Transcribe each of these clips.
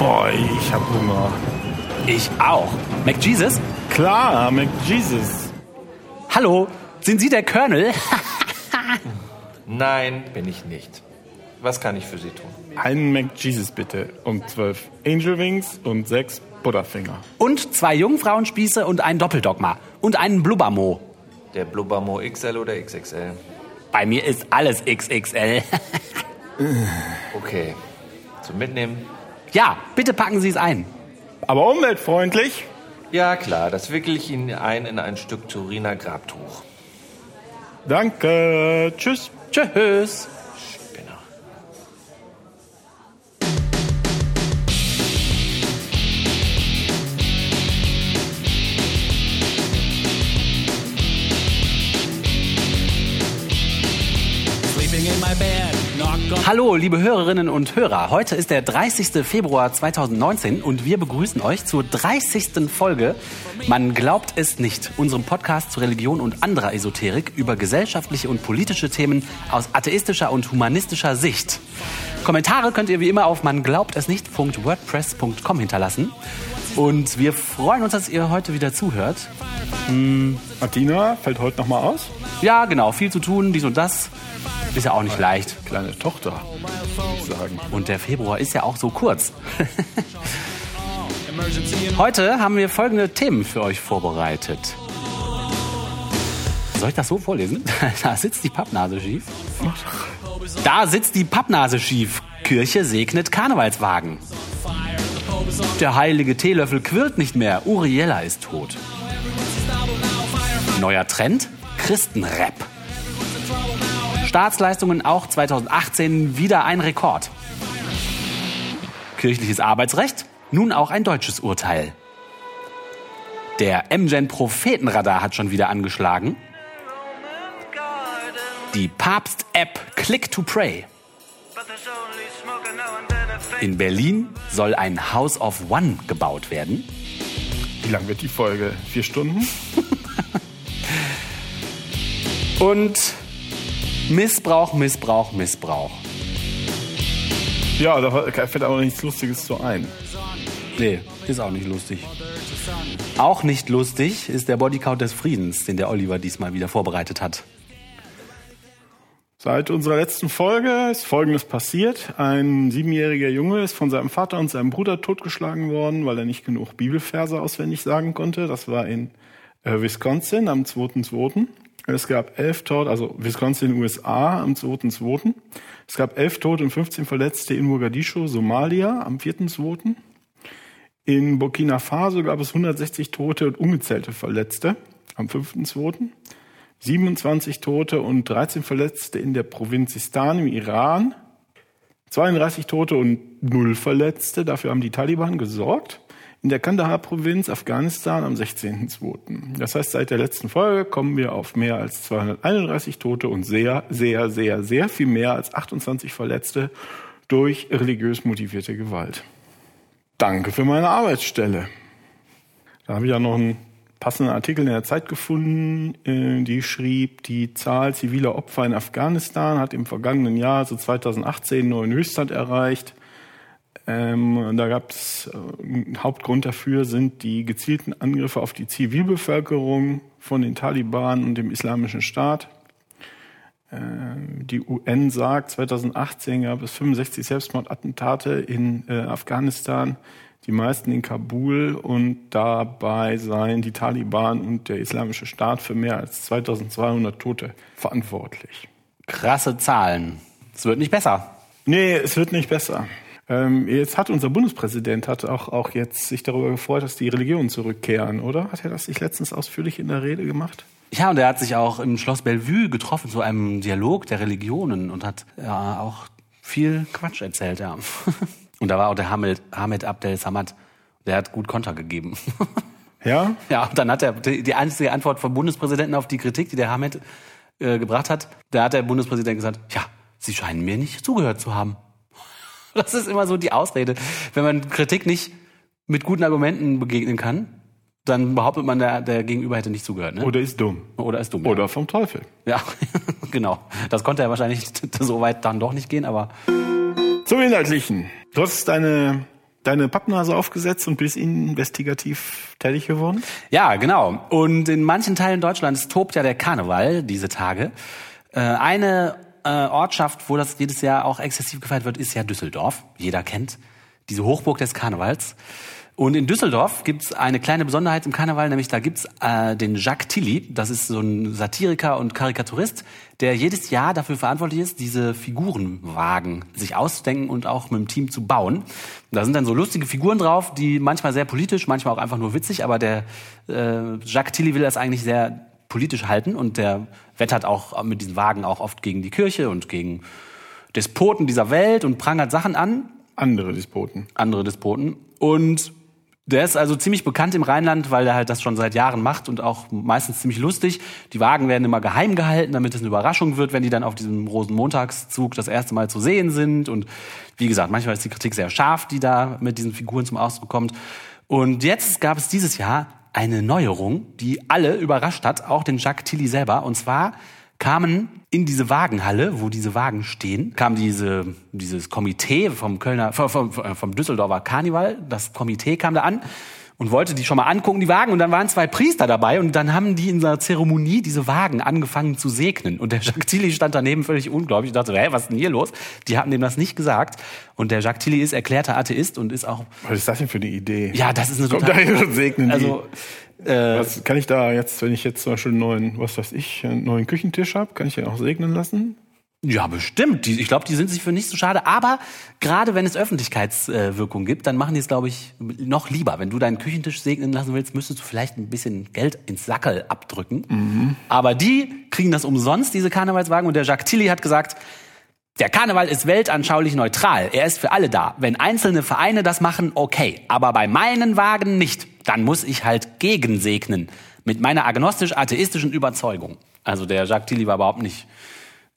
Boah, ich hab Hunger. Ich auch. McJesus? Klar, McJesus. Hallo, sind Sie der Colonel? Nein, bin ich nicht. Was kann ich für Sie tun? Einen McJesus bitte. Und zwölf Angel Wings und sechs Butterfinger. Und zwei Jungfrauenspieße und ein Doppeldogma. Und einen Blubbermo. Der Blubbermo XL oder XXL? Bei mir ist alles XXL. Okay. Zum Mitnehmen? Ja, bitte packen Sie es ein. Aber umweltfreundlich. Ja, klar. Das wickel ich Ihnen ein in ein Stück Turiner Grabtuch. Danke. Tschüss. Tschüss. Hallo, liebe Hörerinnen und Hörer. Heute ist der 30. Februar 2019 und wir begrüßen euch zur 30. Folge Man glaubt es nicht, unserem Podcast zu Religion und anderer Esoterik über gesellschaftliche und politische Themen aus atheistischer und humanistischer Sicht. Kommentare könnt ihr wie immer auf man glaubt es nicht.wordpress.com hinterlassen. Und wir freuen uns, dass ihr heute wieder zuhört. Martina fällt heute noch mal aus. Ja, genau, viel zu tun, dies und das. Ist ja auch nicht leicht. Kleine Tochter, würde ich sagen. Und der Februar ist ja auch so kurz. Heute haben wir folgende Themen für euch vorbereitet. Soll ich das so vorlesen? Da sitzt die Pappnase schief. Da sitzt die Pappnase schief. Kirche segnet Karnevalswagen. Der heilige Teelöffel quirlt nicht mehr. Uriella ist tot. Neuer Trend? Christenrap. Staatsleistungen auch 2018 wieder ein Rekord. Kirchliches Arbeitsrecht? Nun auch ein deutsches Urteil. Der MGen Prophetenradar hat schon wieder angeschlagen. Die Papst-App Click to Pray. In Berlin soll ein House of One gebaut werden. Wie lang wird die Folge? Vier Stunden? Und Missbrauch, Missbrauch, Missbrauch. Ja, da fällt aber nichts Lustiges so ein. Nee, ist auch nicht lustig. Auch nicht lustig ist der Bodycount des Friedens, den der Oliver diesmal wieder vorbereitet hat. Seit unserer letzten Folge ist Folgendes passiert. Ein siebenjähriger Junge ist von seinem Vater und seinem Bruder totgeschlagen worden, weil er nicht genug Bibelverse auswendig sagen konnte. Das war in äh, Wisconsin am 2.2. Es gab elf Tote, also Wisconsin, USA am 2.2. Es gab elf Tote und 15 Verletzte in Mogadischu, Somalia am 4.2. In Burkina Faso gab es 160 Tote und ungezählte Verletzte am 5.2. 27 Tote und 13 Verletzte in der Provinz Sistan im Iran. 32 Tote und null Verletzte, dafür haben die Taliban gesorgt. In der Kandahar-Provinz Afghanistan am 16.02. Das heißt, seit der letzten Folge kommen wir auf mehr als 231 Tote und sehr, sehr, sehr, sehr viel mehr als 28 Verletzte durch religiös motivierte Gewalt. Danke für meine Arbeitsstelle. Da habe ich ja noch einen passenden Artikel in der Zeit gefunden, äh, die schrieb, die Zahl ziviler Opfer in Afghanistan hat im vergangenen Jahr, also 2018, nur einen Höchststand erreicht. Ähm, da gab es äh, Hauptgrund dafür sind die gezielten Angriffe auf die Zivilbevölkerung von den Taliban und dem Islamischen Staat. Ähm, die UN sagt, 2018 gab es 65 Selbstmordattentate in äh, Afghanistan, die meisten in Kabul und dabei seien die Taliban und der Islamische Staat für mehr als 2200 Tote verantwortlich. Krasse Zahlen. Es wird nicht besser. Nee, es wird nicht besser. Ähm, jetzt hat unser Bundespräsident hat auch, auch jetzt sich darüber gefreut, dass die Religionen zurückkehren, oder? Hat er das nicht letztens ausführlich in der Rede gemacht? Ja, und er hat sich auch im Schloss Bellevue getroffen zu einem Dialog der Religionen und hat ja auch viel Quatsch erzählt, ja. Und da war auch der Hamid, Hamid Abdel Samad, der hat gut Konter gegeben. Ja? Ja, und dann hat er die einzige Antwort vom Bundespräsidenten auf die Kritik, die der Hamid äh, gebracht hat, da hat der Bundespräsident gesagt, ja, Sie scheinen mir nicht zugehört zu haben. Das ist immer so die Ausrede. Wenn man Kritik nicht mit guten Argumenten begegnen kann, dann behauptet man, der, der Gegenüber hätte nicht zugehört. Ne? Oder ist dumm. Oder ist dumm. Oder vom Teufel. Ja, genau. Das konnte er wahrscheinlich so weit dann doch nicht gehen, aber Zum Inhaltlichen. Du hast deine deine Pappnase aufgesetzt und bist investigativ tätig geworden? Ja, genau. Und in manchen Teilen Deutschlands tobt ja der Karneval diese Tage. Äh, eine äh, Ortschaft, wo das jedes Jahr auch exzessiv gefeiert wird, ist ja Düsseldorf. Jeder kennt diese Hochburg des Karnevals. Und in Düsseldorf gibt's eine kleine Besonderheit im Karneval, nämlich da gibt's äh, den Jacques Tilly, das ist so ein Satiriker und Karikaturist, der jedes Jahr dafür verantwortlich ist, diese Figurenwagen sich auszudenken und auch mit dem Team zu bauen. Da sind dann so lustige Figuren drauf, die manchmal sehr politisch, manchmal auch einfach nur witzig, aber der äh, Jacques Tilly will das eigentlich sehr politisch halten und der wettert auch mit diesen Wagen auch oft gegen die Kirche und gegen Despoten dieser Welt und prangert Sachen an. Andere Despoten. Andere Despoten. Und der ist also ziemlich bekannt im Rheinland, weil er halt das schon seit Jahren macht und auch meistens ziemlich lustig. Die Wagen werden immer geheim gehalten, damit es eine Überraschung wird, wenn die dann auf diesem Rosenmontagszug das erste Mal zu sehen sind. Und wie gesagt, manchmal ist die Kritik sehr scharf, die da mit diesen Figuren zum Ausdruck kommt. Und jetzt gab es dieses Jahr eine Neuerung, die alle überrascht hat, auch den Jacques Tilly selber. Und zwar kamen in diese Wagenhalle, wo diese Wagen stehen, kam diese, dieses Komitee vom Kölner, vom, vom Düsseldorfer Karneval, das Komitee kam da an und wollte die schon mal angucken, die Wagen. Und dann waren zwei Priester dabei und dann haben die in einer Zeremonie diese Wagen angefangen zu segnen. Und der Jacques Tilly stand daneben völlig unglaublich. Ich dachte, hä, was ist denn hier los? Die hatten dem das nicht gesagt. Und der Jacques Tilly ist erklärter Atheist und ist auch... Was ist das denn für eine Idee? Ja, das ist eine Kommt total... und segnen die. Also, äh, was kann ich da jetzt, wenn ich jetzt zum Beispiel einen neuen, was weiß ich, einen neuen Küchentisch habe, kann ich den auch segnen lassen? Ja, bestimmt. Die, ich glaube, die sind sich für nicht so schade. Aber gerade wenn es Öffentlichkeitswirkung gibt, dann machen die es, glaube ich, noch lieber. Wenn du deinen Küchentisch segnen lassen willst, müsstest du vielleicht ein bisschen Geld ins Sackel abdrücken. Aber die kriegen das umsonst, diese Karnevalswagen. Und der Jacques Tilly hat gesagt, der Karneval ist weltanschaulich neutral. Er ist für alle da. Wenn einzelne Vereine das machen, okay. Aber bei meinen Wagen nicht. Dann muss ich halt gegensegnen. Mit meiner agnostisch-atheistischen Überzeugung. Also der Jacques Tilly war überhaupt nicht,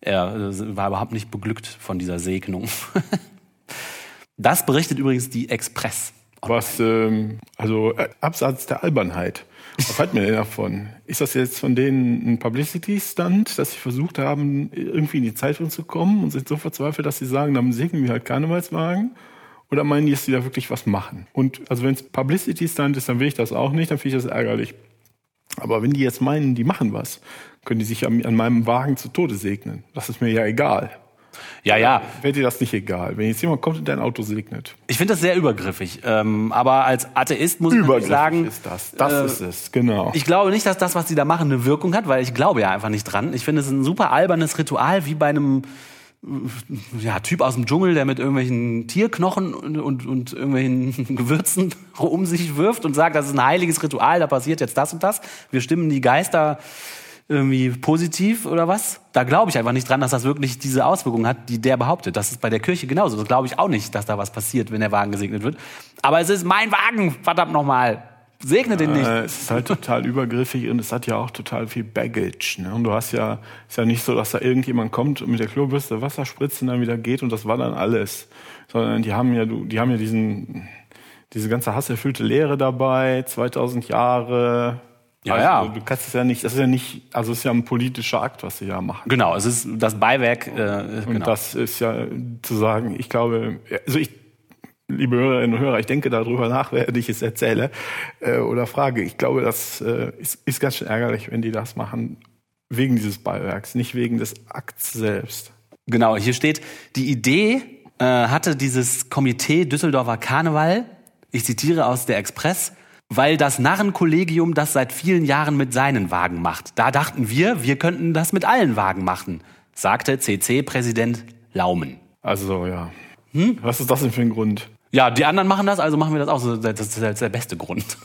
er äh, war überhaupt nicht beglückt von dieser Segnung. Das berichtet übrigens die Express. Was, ähm, also äh, abseits der Albernheit. Was halten wir denn davon? Ist das jetzt von denen ein Publicity-Stunt, dass sie versucht haben, irgendwie in die Zeitung zu kommen und sind so verzweifelt, dass sie sagen, dann segnen wir halt Karnevalswagen? Oder meinen die, dass die da wirklich was machen? Und also wenn es Publicity-Stunt ist, dann will ich das auch nicht, dann finde ich das ärgerlich. Aber wenn die jetzt meinen, die machen was, können die sich an, an meinem Wagen zu Tode segnen. Das ist mir ja egal. Ja, ja. Wäre dir das nicht egal, wenn jetzt jemand kommt und dein Auto segnet? Ich finde das sehr übergriffig. Ähm, aber als Atheist muss ich sagen, ist das. Das äh, ist es, genau. Ich glaube nicht, dass das, was die da machen, eine Wirkung hat, weil ich glaube ja einfach nicht dran. Ich finde es ein super albernes Ritual, wie bei einem äh, ja, Typ aus dem Dschungel, der mit irgendwelchen Tierknochen und, und, und irgendwelchen Gewürzen um sich wirft und sagt, das ist ein heiliges Ritual, da passiert jetzt das und das. Wir stimmen die Geister irgendwie positiv oder was? Da glaube ich einfach nicht dran, dass das wirklich diese Auswirkungen hat, die der behauptet. Das ist bei der Kirche genauso. Das glaube ich auch nicht, dass da was passiert, wenn der Wagen gesegnet wird. Aber es ist mein Wagen, verdammt nochmal. Segne den nicht. Äh, es ist halt total übergriffig und es hat ja auch total viel Baggage. Ne? Und du hast ja, ist ja nicht so, dass da irgendjemand kommt und mit der Klobürste Wasser spritzt und dann wieder geht und das war dann alles. Sondern die haben ja, die haben ja diesen, diese ganze hasserfüllte Lehre dabei, 2000 Jahre. Ja, also, ja. Du kannst es ja nicht, das ist ja nicht, also es ist ja ein politischer Akt, was sie ja machen. Genau, es ist das Beiwerk. Äh, Und genau. das ist ja zu sagen, ich glaube, also ich, liebe Hörerinnen und Hörer, ich denke darüber nach, während ich es erzähle äh, oder frage. Ich glaube, das äh, ist, ist ganz schön ärgerlich, wenn die das machen, wegen dieses Beiwerks, nicht wegen des Akts selbst. Genau, hier steht, die Idee äh, hatte dieses Komitee Düsseldorfer Karneval, ich zitiere aus der Express, weil das Narrenkollegium das seit vielen Jahren mit seinen Wagen macht. Da dachten wir, wir könnten das mit allen Wagen machen, sagte CC-Präsident Laumen. Also ja. Hm? Was ist das denn für ein Grund? Ja, die anderen machen das, also machen wir das auch. Das ist der beste Grund.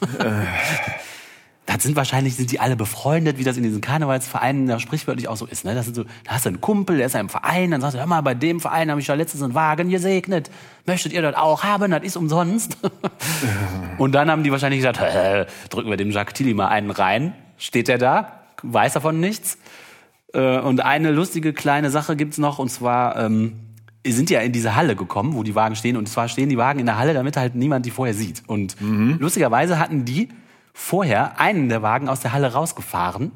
Das sind wahrscheinlich, sind die alle befreundet, wie das in diesen Karnevalsvereinen ja sprichwörtlich auch so ist. Ne? Das sind so, da hast du einen Kumpel, der ist ja im Verein, dann sagst du, hör mal, bei dem Verein habe ich ja letztens einen Wagen gesegnet. Möchtet ihr das auch haben? Das ist umsonst. Und dann haben die wahrscheinlich gesagt, äh, drücken wir dem Jacques Tilly mal einen rein. Steht der da, weiß davon nichts. Äh, Und eine lustige kleine Sache gibt's noch, und zwar ähm, sind ja in diese Halle gekommen, wo die Wagen stehen. Und zwar stehen die Wagen in der Halle, damit halt niemand die vorher sieht. Und lustigerweise hatten die vorher einen der Wagen aus der Halle rausgefahren.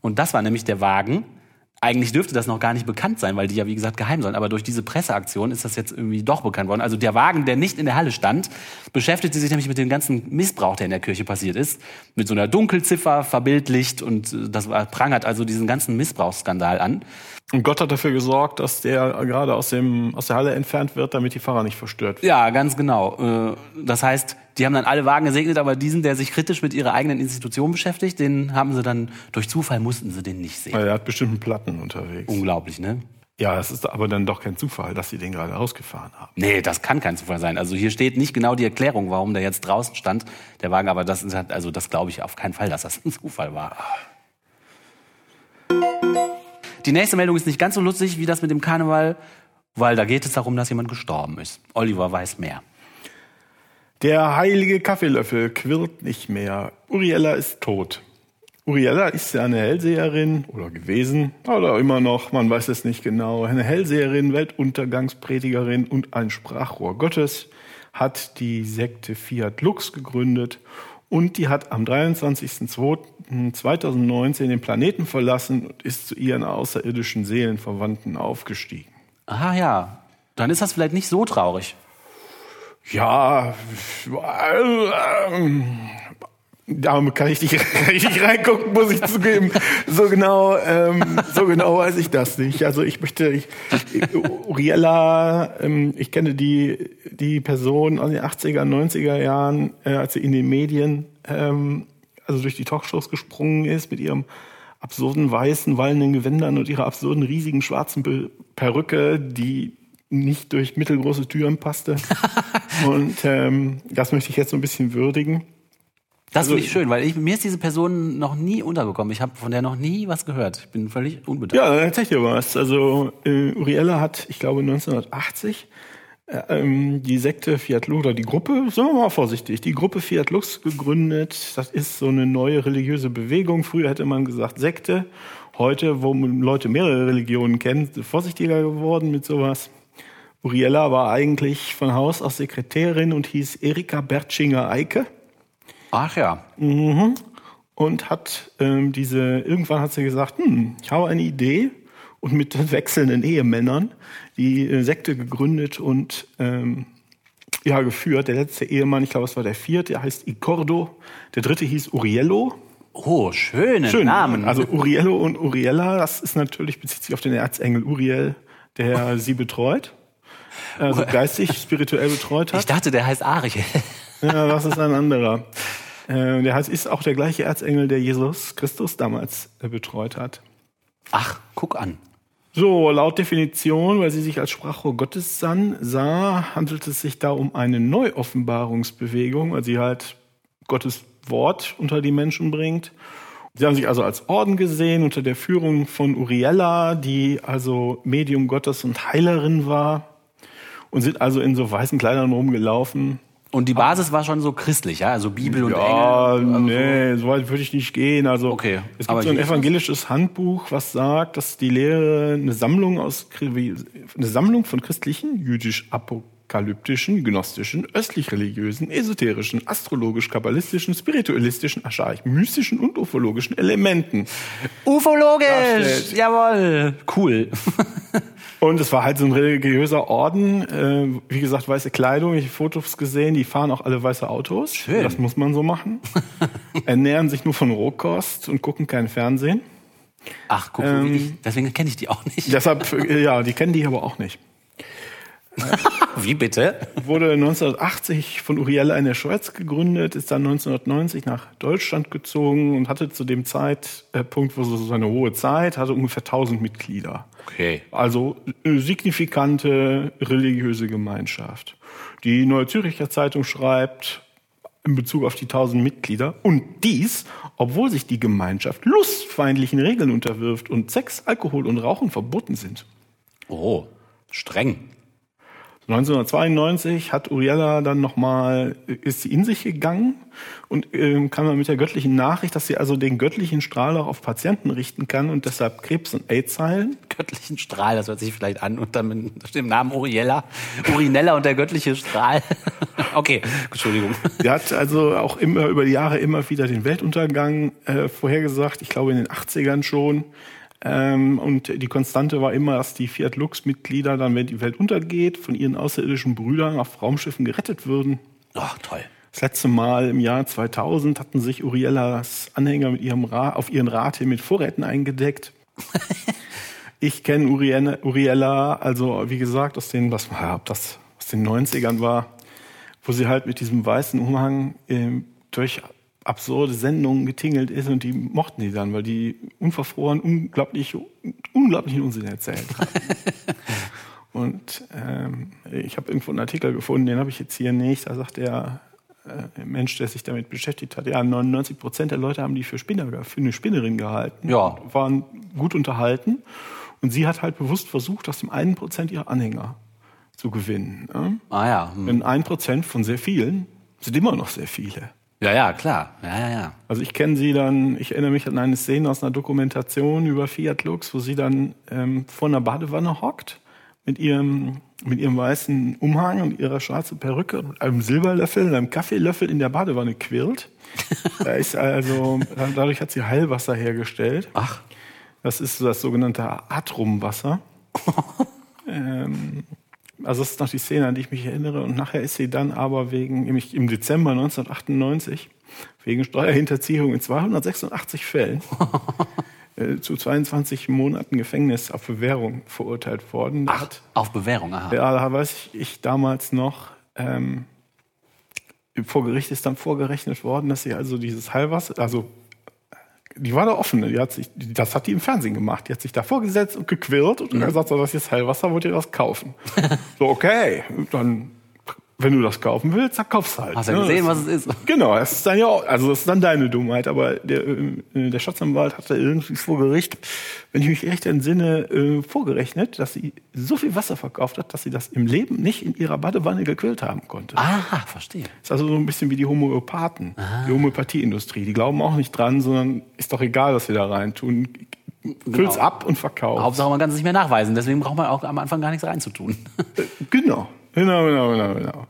Und das war nämlich der Wagen eigentlich dürfte das noch gar nicht bekannt sein, weil die ja wie gesagt geheim sollen. Aber durch diese Presseaktion ist das jetzt irgendwie doch bekannt worden. Also der Wagen, der nicht in der Halle stand, beschäftigte sich nämlich mit dem ganzen Missbrauch, der in der Kirche passiert ist. Mit so einer Dunkelziffer verbildlicht und äh, das prangert also diesen ganzen Missbrauchsskandal an. Und Gott hat dafür gesorgt, dass der gerade aus, dem, aus der Halle entfernt wird, damit die Fahrer nicht verstört werden. Ja, ganz genau. Äh, das heißt, die haben dann alle Wagen gesegnet, aber diesen, der sich kritisch mit ihrer eigenen Institution beschäftigt, den haben sie dann, durch Zufall mussten sie den nicht sehen. Er hat bestimmten Platten unterwegs. Unglaublich, ne? Ja, es ist aber dann doch kein Zufall, dass sie den gerade ausgefahren haben. Nee, das kann kein Zufall sein. Also hier steht nicht genau die Erklärung, warum der jetzt draußen stand, der Wagen, aber das ist halt, also das glaube ich auf keinen Fall, dass das ein Zufall war. Die nächste Meldung ist nicht ganz so lustig wie das mit dem Karneval, weil da geht es darum, dass jemand gestorben ist. Oliver weiß mehr. Der heilige Kaffeelöffel quirlt nicht mehr. Uriella ist tot. Uriella ist ja eine Hellseherin oder gewesen oder immer noch, man weiß es nicht genau. Eine Hellseherin, Weltuntergangspredigerin und ein Sprachrohr Gottes hat die Sekte Fiat Lux gegründet und die hat am 23.02.2019 den Planeten verlassen und ist zu ihren außerirdischen Seelenverwandten aufgestiegen. Aha ja, dann ist das vielleicht nicht so traurig. Ja, ähm, da kann ich nicht, kann ich nicht reingucken, muss ich zugeben. So genau, ähm, so genau weiß ich das nicht. Also ich möchte, ich, Uriella, ähm, ich kenne die, die Person aus den 80er, 90er Jahren, äh, als sie in den Medien, ähm, also durch die Talkshows gesprungen ist mit ihrem absurden weißen, wallenden Gewändern und ihrer absurden riesigen schwarzen Perücke, die nicht durch mittelgroße Türen passte. und ähm, das möchte ich jetzt so ein bisschen würdigen. Das finde ich also, schön, weil ich, mir ist diese Person noch nie untergekommen. Ich habe von der noch nie was gehört. Ich bin völlig unbedarft. Ja, ich dir was. Also äh, Uriella hat, ich glaube 1980, äh, ähm, die Sekte Fiat Lux, oder die Gruppe, sagen wir mal vorsichtig, die Gruppe Fiat Lux gegründet. Das ist so eine neue religiöse Bewegung. Früher hätte man gesagt Sekte. Heute, wo Leute mehrere Religionen kennen, vorsichtiger geworden mit sowas. Uriella war eigentlich von Haus aus Sekretärin und hieß Erika Bertschinger-Eike. Ach ja. Mhm. Und hat ähm, diese, irgendwann hat sie gesagt, hm, ich habe eine Idee und mit wechselnden Ehemännern die äh, Sekte gegründet und ähm, ja, geführt. Der letzte Ehemann, ich glaube, es war der vierte, der heißt Icordo. Der dritte hieß Uriello. Oh, schöne Schön. Namen. Also Uriello und Uriella, das ist natürlich, bezieht sich auf den Erzengel Uriel, der sie betreut also geistig, spirituell betreut hat. Ich dachte, der heißt Ariel. Ja, das ist ein anderer. Äh, der heißt, ist auch der gleiche Erzengel, der Jesus Christus damals äh, betreut hat. Ach, guck an. So, laut Definition, weil sie sich als Sprachrohr Gottes sah, handelt es sich da um eine Neuoffenbarungsbewegung, weil sie halt Gottes Wort unter die Menschen bringt. Sie haben sich also als Orden gesehen unter der Führung von Uriella, die also Medium Gottes und Heilerin war und sind also in so weißen Kleidern rumgelaufen. Und die Basis war schon so christlich, ja? Also Bibel und ja, Engel? Ja, also nee, so weit würde ich nicht gehen. Also okay. es gibt so ein evangelisches Handbuch, was sagt, dass die Lehre eine Sammlung aus eine Sammlung von christlichen, jüdisch apokalyptischen, gnostischen, östlich-religiösen, esoterischen, astrologisch-kabbalistischen, spiritualistischen, archaisch, mystischen und ufologischen Elementen. Ufologisch! Darstellt. Jawohl! Cool. Und es war halt so ein religiöser Orden. Äh, wie gesagt, weiße Kleidung. Ich habe Fotos gesehen, die fahren auch alle weiße Autos. Schön. Das muss man so machen. Ernähren sich nur von Rohkost und gucken kein Fernsehen. Ach, guck, ähm, ich, deswegen kenne ich die auch nicht. Deshalb, äh, ja, die kennen die aber auch nicht. Wie bitte? Wurde 1980 von Urielle in der Schweiz gegründet, ist dann 1990 nach Deutschland gezogen und hatte zu dem Zeitpunkt, wo so seine hohe Zeit, hatte ungefähr 1000 Mitglieder. Okay. Also eine signifikante religiöse Gemeinschaft. Die Neue Züricher Zeitung schreibt in Bezug auf die tausend Mitglieder und dies, obwohl sich die Gemeinschaft lustfeindlichen Regeln unterwirft und Sex, Alkohol und Rauchen verboten sind. Oh, streng. 1992 hat Uriella dann nochmal, ist sie in sich gegangen und ähm, kam dann mit der göttlichen Nachricht, dass sie also den göttlichen Strahl auch auf Patienten richten kann und deshalb Krebs und AIDS heilen. Göttlichen Strahl, das hört sich vielleicht an unter dem Namen Uriella, Urinella und der göttliche Strahl. okay, Entschuldigung. Sie hat also auch immer über die Jahre immer wieder den Weltuntergang äh, vorhergesagt, ich glaube in den 80ern schon Ähm, und die Konstante war immer, dass die Fiat Lux-Mitglieder dann, wenn die Welt untergeht, von ihren außerirdischen Brüdern auf Raumschiffen gerettet würden. Ach, toll. Das letzte Mal im Jahr 2000 hatten sich Uriellas Anhänger mit ihrem Ra auf ihren Rat hin mit Vorräten eingedeckt. ich kenne Uriella, Uriella, also wie gesagt, aus den, was ob das aus den 90ern war, wo sie halt mit diesem weißen Umhang äh, durch absurde Sendungen getingelt ist und die mochten die dann, weil die unverfroren unglaublich, unglaublichen Unsinn erzählt haben. und ähm, ich habe irgendwo einen Artikel gefunden, den habe ich jetzt hier nicht. Da sagt der äh, Mensch, der sich damit beschäftigt hat, ja, 99 Prozent der Leute haben die für, Spinner, für eine Spinnerin gehalten, Ja. waren gut unterhalten. Und sie hat halt bewusst versucht, aus dem einen Prozent ihrer Anhänger zu gewinnen. Ne? Ah ja. Hm. Denn ein Prozent von sehr vielen sind immer noch sehr viele. Ja, ja, klar. Ja, ja, ja. Also ich kenne sie dann, ich erinnere mich an eine Szene aus einer Dokumentation über Fiat Lux, wo sie dann ähm, vor einer Badewanne hockt mit ihrem, mit ihrem weißen Umhang und ihrer schwarzen Perücke und einem Silberlöffel und einem Kaffeelöffel in der Badewanne quirlt. da ist also, dadurch hat sie Heilwasser hergestellt. Ach. Das ist das sogenannte Atrumwasser. ähm, also das ist noch die Szene, an die ich mich erinnere. Und nachher ist sie dann aber wegen, nämlich im Dezember 1998, wegen Steuerhinterziehung in 286 Fällen äh, zu 22 Monaten Gefängnis auf Bewährung verurteilt worden. Ach, hat, auf Bewährung, aha. ja, da weiß ich, ich damals noch, ähm, vor Gericht ist dann vorgerechnet worden, dass sie also dieses Heilwasser, also die war da offen, die hat sich, das hat die im Fernsehen gemacht. Die hat sich da vorgesetzt und gequirlt und Mhm. gesagt, so, das ist Heilwasser, wollt ihr das kaufen? so, okay, dann, wenn du das kaufen willst, dann kaufst du halt. Hast ja ne? gesehen, Das- was es ist. Genau, das ist dann ja auch, also das ist dann deine Dummheit, aber der, äh, der Staatsanwalt hatte irgendwie vor Gericht, wenn ich mich recht entsinne, äh, vorgerechnet, dass sie so viel Wasser verkauft hat, dass sie das im Leben nicht in ihrer Badewanne gequillt haben konnte. Aha, verstehe. Das ist also so ein bisschen wie die Homöopathen, die Homöopathieindustrie. Die glauben auch nicht dran, sondern ist doch egal, was wir da rein tun. Füll's ab und verkauf. Hauptsache, man kann es nicht mehr nachweisen. Deswegen braucht man auch am Anfang gar nichts reinzutun. Genau, genau, genau, genau, genau.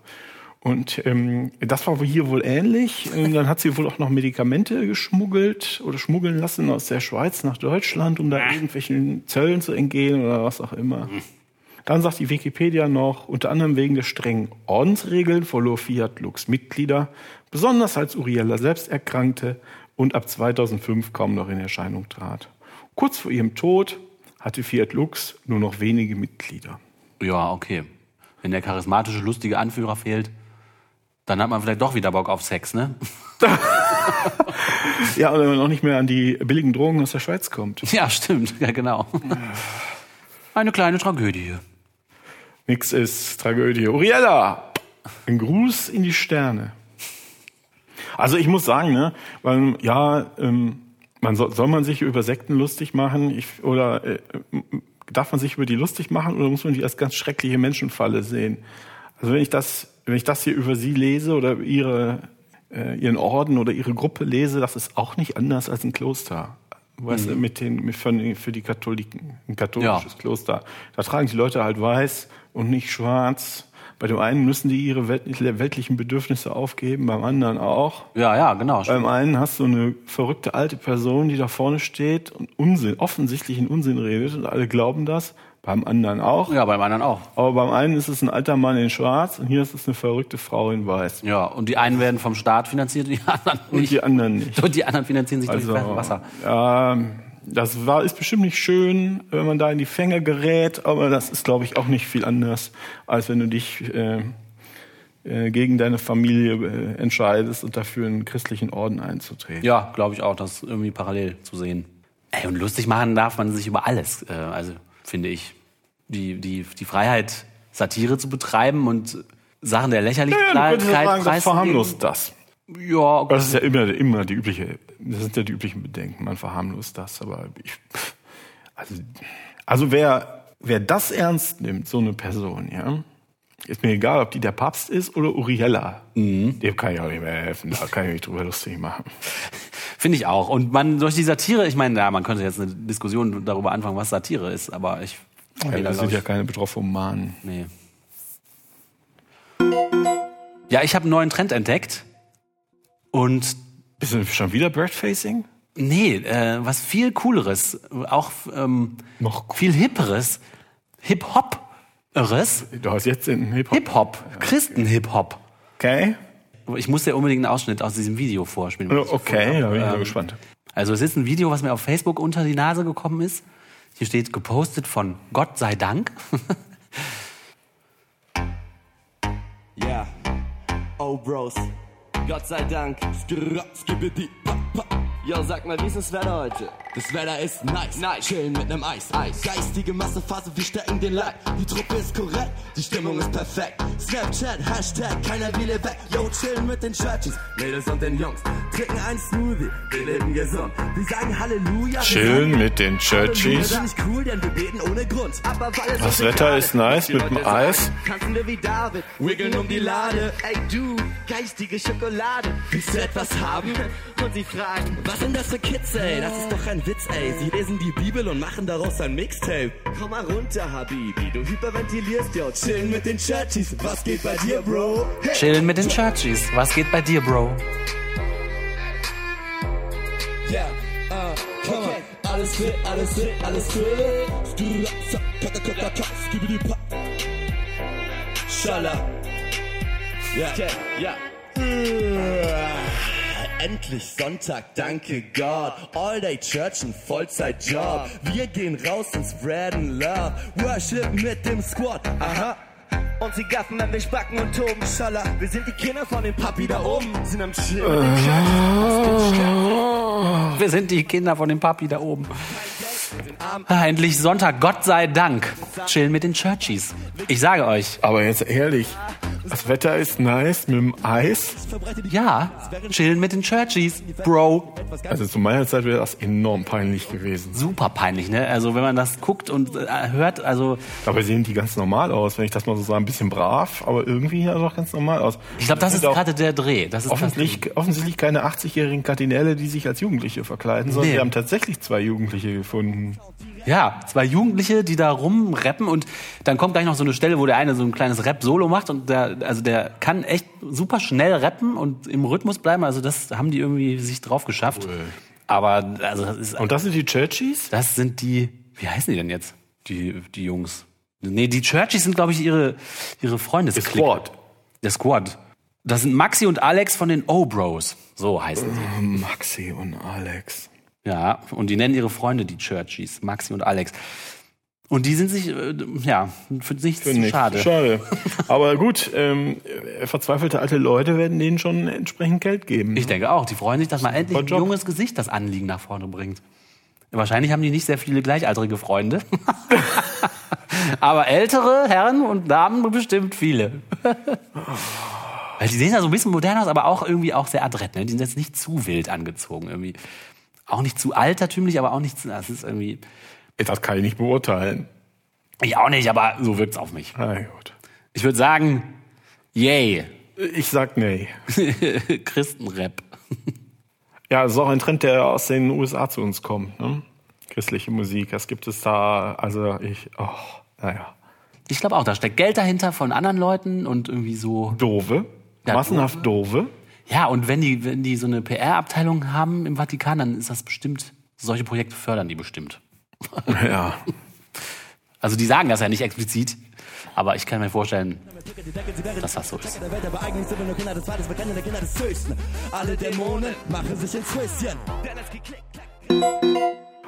Und ähm, das war hier wohl ähnlich. Und dann hat sie wohl auch noch Medikamente geschmuggelt oder schmuggeln lassen aus der Schweiz nach Deutschland, um da irgendwelchen Zöllen zu entgehen oder was auch immer. Dann sagt die Wikipedia noch, unter anderem wegen der strengen Ordensregeln verlor Fiat Lux Mitglieder, besonders als Uriella selbst erkrankte und ab 2005 kaum noch in Erscheinung trat. Kurz vor ihrem Tod hatte Fiat Lux nur noch wenige Mitglieder. ja, okay. Wenn der charismatische, lustige Anführer fehlt, dann hat man vielleicht doch wieder Bock auf Sex, ne? Ja, und wenn man auch nicht mehr an die billigen Drogen aus der Schweiz kommt. Ja, stimmt. Ja, genau. Eine kleine Tragödie. Nix ist Tragödie. Uriella! Ein Gruß in die Sterne. Also ich muss sagen, ne, weil, ja, ähm, man soll, soll man sich über Sekten lustig machen ich, oder äh, darf man sich über die lustig machen oder muss man die als ganz schreckliche Menschenfalle sehen? Also wenn ich das, wenn ich das hier über sie lese oder ihre, äh, ihren Orden oder ihre Gruppe lese, das ist auch nicht anders als ein Kloster. Weißt du, mit den, mit, für, die- für die Katholiken, ein katholisches Ja. Kloster. Da tragen die Leute halt weiß und nicht schwarz. Bei dem einen müssen die ihre welt- weltlichen Bedürfnisse aufgeben, beim anderen auch. Ja, ja, genau. Beim einen hast du eine verrückte alte Person, die da vorne steht und Unsinn, offensichtlichen Unsinn redet und alle glauben das. Beim anderen auch. Ja, beim anderen auch. Aber beim einen ist es ein alter Mann in Schwarz und hier ist es eine verrückte Frau in Weiß. Ja, und die einen werden vom Staat finanziert, die anderen Und nicht. die anderen nicht. Und die anderen finanzieren sich Also, durch Wasser. ja, das war, ist bestimmt nicht schön, wenn man da in die Fänge gerät, aber das ist, glaube ich, auch nicht viel anders, als wenn du dich äh, äh, gegen deine Familie äh, entscheidest und dafür einen christlichen Orden einzutreten. Ja, glaube ich auch, das ist irgendwie parallel zu sehen. Ey, und lustig machen darf man sich über alles, äh, also finde ich. Die, die, die Freiheit, Satire zu betreiben und Sachen der Lächerlichkeit Ja, du sagen, das verharmlost das. Ja, okay. Das ist ja immer, immer die übliche, das sind ja die üblichen Bedenken, man verharmlost das, aber ich, also, also wer, wer das ernst nimmt, so eine Person, ja, ist mir egal, ob die der Papst ist oder Uriella. Dem kann ich auch nicht mehr helfen, da kann ich mich drüber lustig machen. Finde ich auch. Und man durch die Satire, ich meine, ja, man könnte jetzt eine Diskussion darüber anfangen, was Satire ist, aber ich. Ja, da das sind ja keine Betroffenen. Nee. Ja, ich habe einen neuen Trend entdeckt. Und Bist du schon wieder Birdfacing? Nee, äh, was viel cooleres, auch ähm, Noch cool. viel hipperes, Hip-Hop-eres, Du hast jetzt den Hip-Hop. Hip-Hop, Christen-Hip-Hop. Okay. Ich muss dir unbedingt einen Ausschnitt aus diesem Video vorspielen. Oh, Okay, da bin ich mal Ähm, gespannt. Also es ist ein Video, was mir auf Facebook unter die Nase gekommen ist. Hier steht gepostet von Gott sei Dank. Yeah. Oh, Bros. Gott sei Dank. Skibidi, pa, pa. Yo, sag mal, wie ist das Wetter heute? Das Wetter ist nice. Nice. Chillen mit nem Eis. Eis. Geistige Massephase, wir stecken den Leib. Die Truppe ist korrekt, die Stimmung ist perfekt. Snapchat, Hashtag, keiner will weg. Yo, chillen mit den Churchies, Mädels und den Jungs. Trinken ein Smoothie, wir leben gesund. Die sagen Halleluja. wir Chillen sagen mit den Churchies. sind nicht cool, denn wir beten ohne Grund. Aber weil es Das Wetter ist nice mit dem Eis. Tanzen wir wie David, wiggeln um die Lade. Ey du, geistige Schokolade, willst du etwas haben? Und sie fragen, was sind das für Kids, ey? Das ist doch ein Witz, ey. Sie lesen die Bibel und machen daraus ein Mixtape. Komm mal runter, Habibi, du hyperventilierst, yo. Chillen mit den Churchies, was geht bei dir, Bro? Hey. Chillen mit den Churchies. Was geht bei dir, Bro? Yeah, uh, come on. Alles fit, alles fit, alles fit. Stura, sa, kaka, kaka, kaka, skibidi, pa. Schala. Ja. Okay, ja. Endlich Sonntag, danke Gott. All day Church, ein Vollzeitjob. Wir gehen raus und spreaden Love. Worship mit dem Squad. Aha. Und sie gaffen, wenn wir spacken und toben. Schala. Wir sind die Kinder von dem Papi da oben. Sind am Chillen. Wir sind die Kinder von dem Papi da oben. Endlich Sonntag, Gott sei Dank. Chillen mit den Churchies. Ich sage euch, Aber jetzt ehrlich, das Wetter ist nice mit dem Eis. ja, chillen mit den Churchies, Bro. Also zu meiner Zeit wäre das enorm peinlich gewesen. Super peinlich, ne? Also wenn man das guckt und äh, hört, also Dabei sehen die ganz normal aus, wenn ich das mal so sage, ein bisschen brav, aber irgendwie ja doch ganz normal aus. ich glaube, das sind ist auch gerade der Dreh. Das ist das offensichtlich, offensichtlich keine 80-jährigen Kardinäle, die sich als Jugendliche verkleiden, sondern Nee. wir haben tatsächlich zwei Jugendliche gefunden. Ja, zwei Jugendliche, die da rumrappen und dann kommt gleich noch so eine Stelle, wo der eine so ein kleines Rap-Solo macht und der, also der kann echt super schnell rappen und im Rhythmus bleiben. Also das haben die irgendwie sich drauf geschafft. Aber also das ist, Und das sind die Churchies? das sind die, wie heißen die denn jetzt? Die, die Jungs. Nee, die Churchies sind, glaube ich, ihre, ihre Freundesklick. Squad. Der Squad. Das sind Maxi und Alex von den O-Bros. So heißen sie. Maxi und Alex. Ja, und die nennen ihre Freunde die Churchies, Maxi und Alex. Und die sind sich, äh, ja, für nichts zu Nicht. schade. Schade. Aber gut, ähm, verzweifelte alte Leute werden denen schon entsprechend Geld geben. Ich denke auch, die freuen sich, dass mal endlich ein Job. junges Gesicht das Anliegen nach vorne bringt. Wahrscheinlich haben die nicht sehr viele gleichaltrige Freunde. Aber ältere Herren und Damen bestimmt viele. Weil die sehen ja so ein bisschen modern aus, aber auch irgendwie auch sehr adrett. Ne? Die sind jetzt nicht zu wild angezogen irgendwie. Auch nicht zu altertümlich, aber auch nicht zu... Das ist irgendwie... Das kann ich nicht beurteilen. Ich auch nicht, aber so wirkt's auf mich. Na gut. Ich würde sagen, yay. Ich sag nee. Christenrap. Ja, das ist auch ein Trend, der aus den USA zu uns kommt. Ne? Christliche Musik, das gibt es da. Also ich, oh, naja. Ich glaube auch, da steckt Geld dahinter von anderen Leuten und irgendwie so. Dove. Ja, Massenhaft doofe. Ja, und wenn die, wenn die so eine PR-Abteilung haben im Vatikan, dann ist das bestimmt, solche Projekte fördern die bestimmt. Ja. Also die sagen das ja nicht explizit, aber ich kann mir vorstellen, dass das so ist.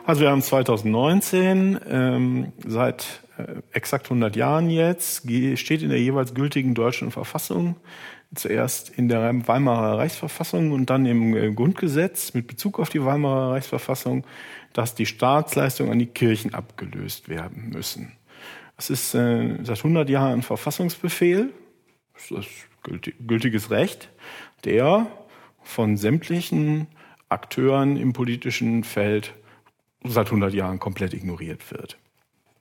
Also wir haben 2019, ähm, seit äh, exakt 100 Jahren jetzt, steht in der jeweils gültigen deutschen Verfassung, zuerst in der Weimarer Reichsverfassung und dann im äh, Grundgesetz mit Bezug auf die Weimarer Reichsverfassung, dass die Staatsleistungen an die Kirchen abgelöst werden müssen. Das ist äh, seit 100 Jahren ein Verfassungsbefehl, das ist gülti- gültiges Recht, der von sämtlichen Akteuren im politischen Feld seit 100 Jahren komplett ignoriert wird.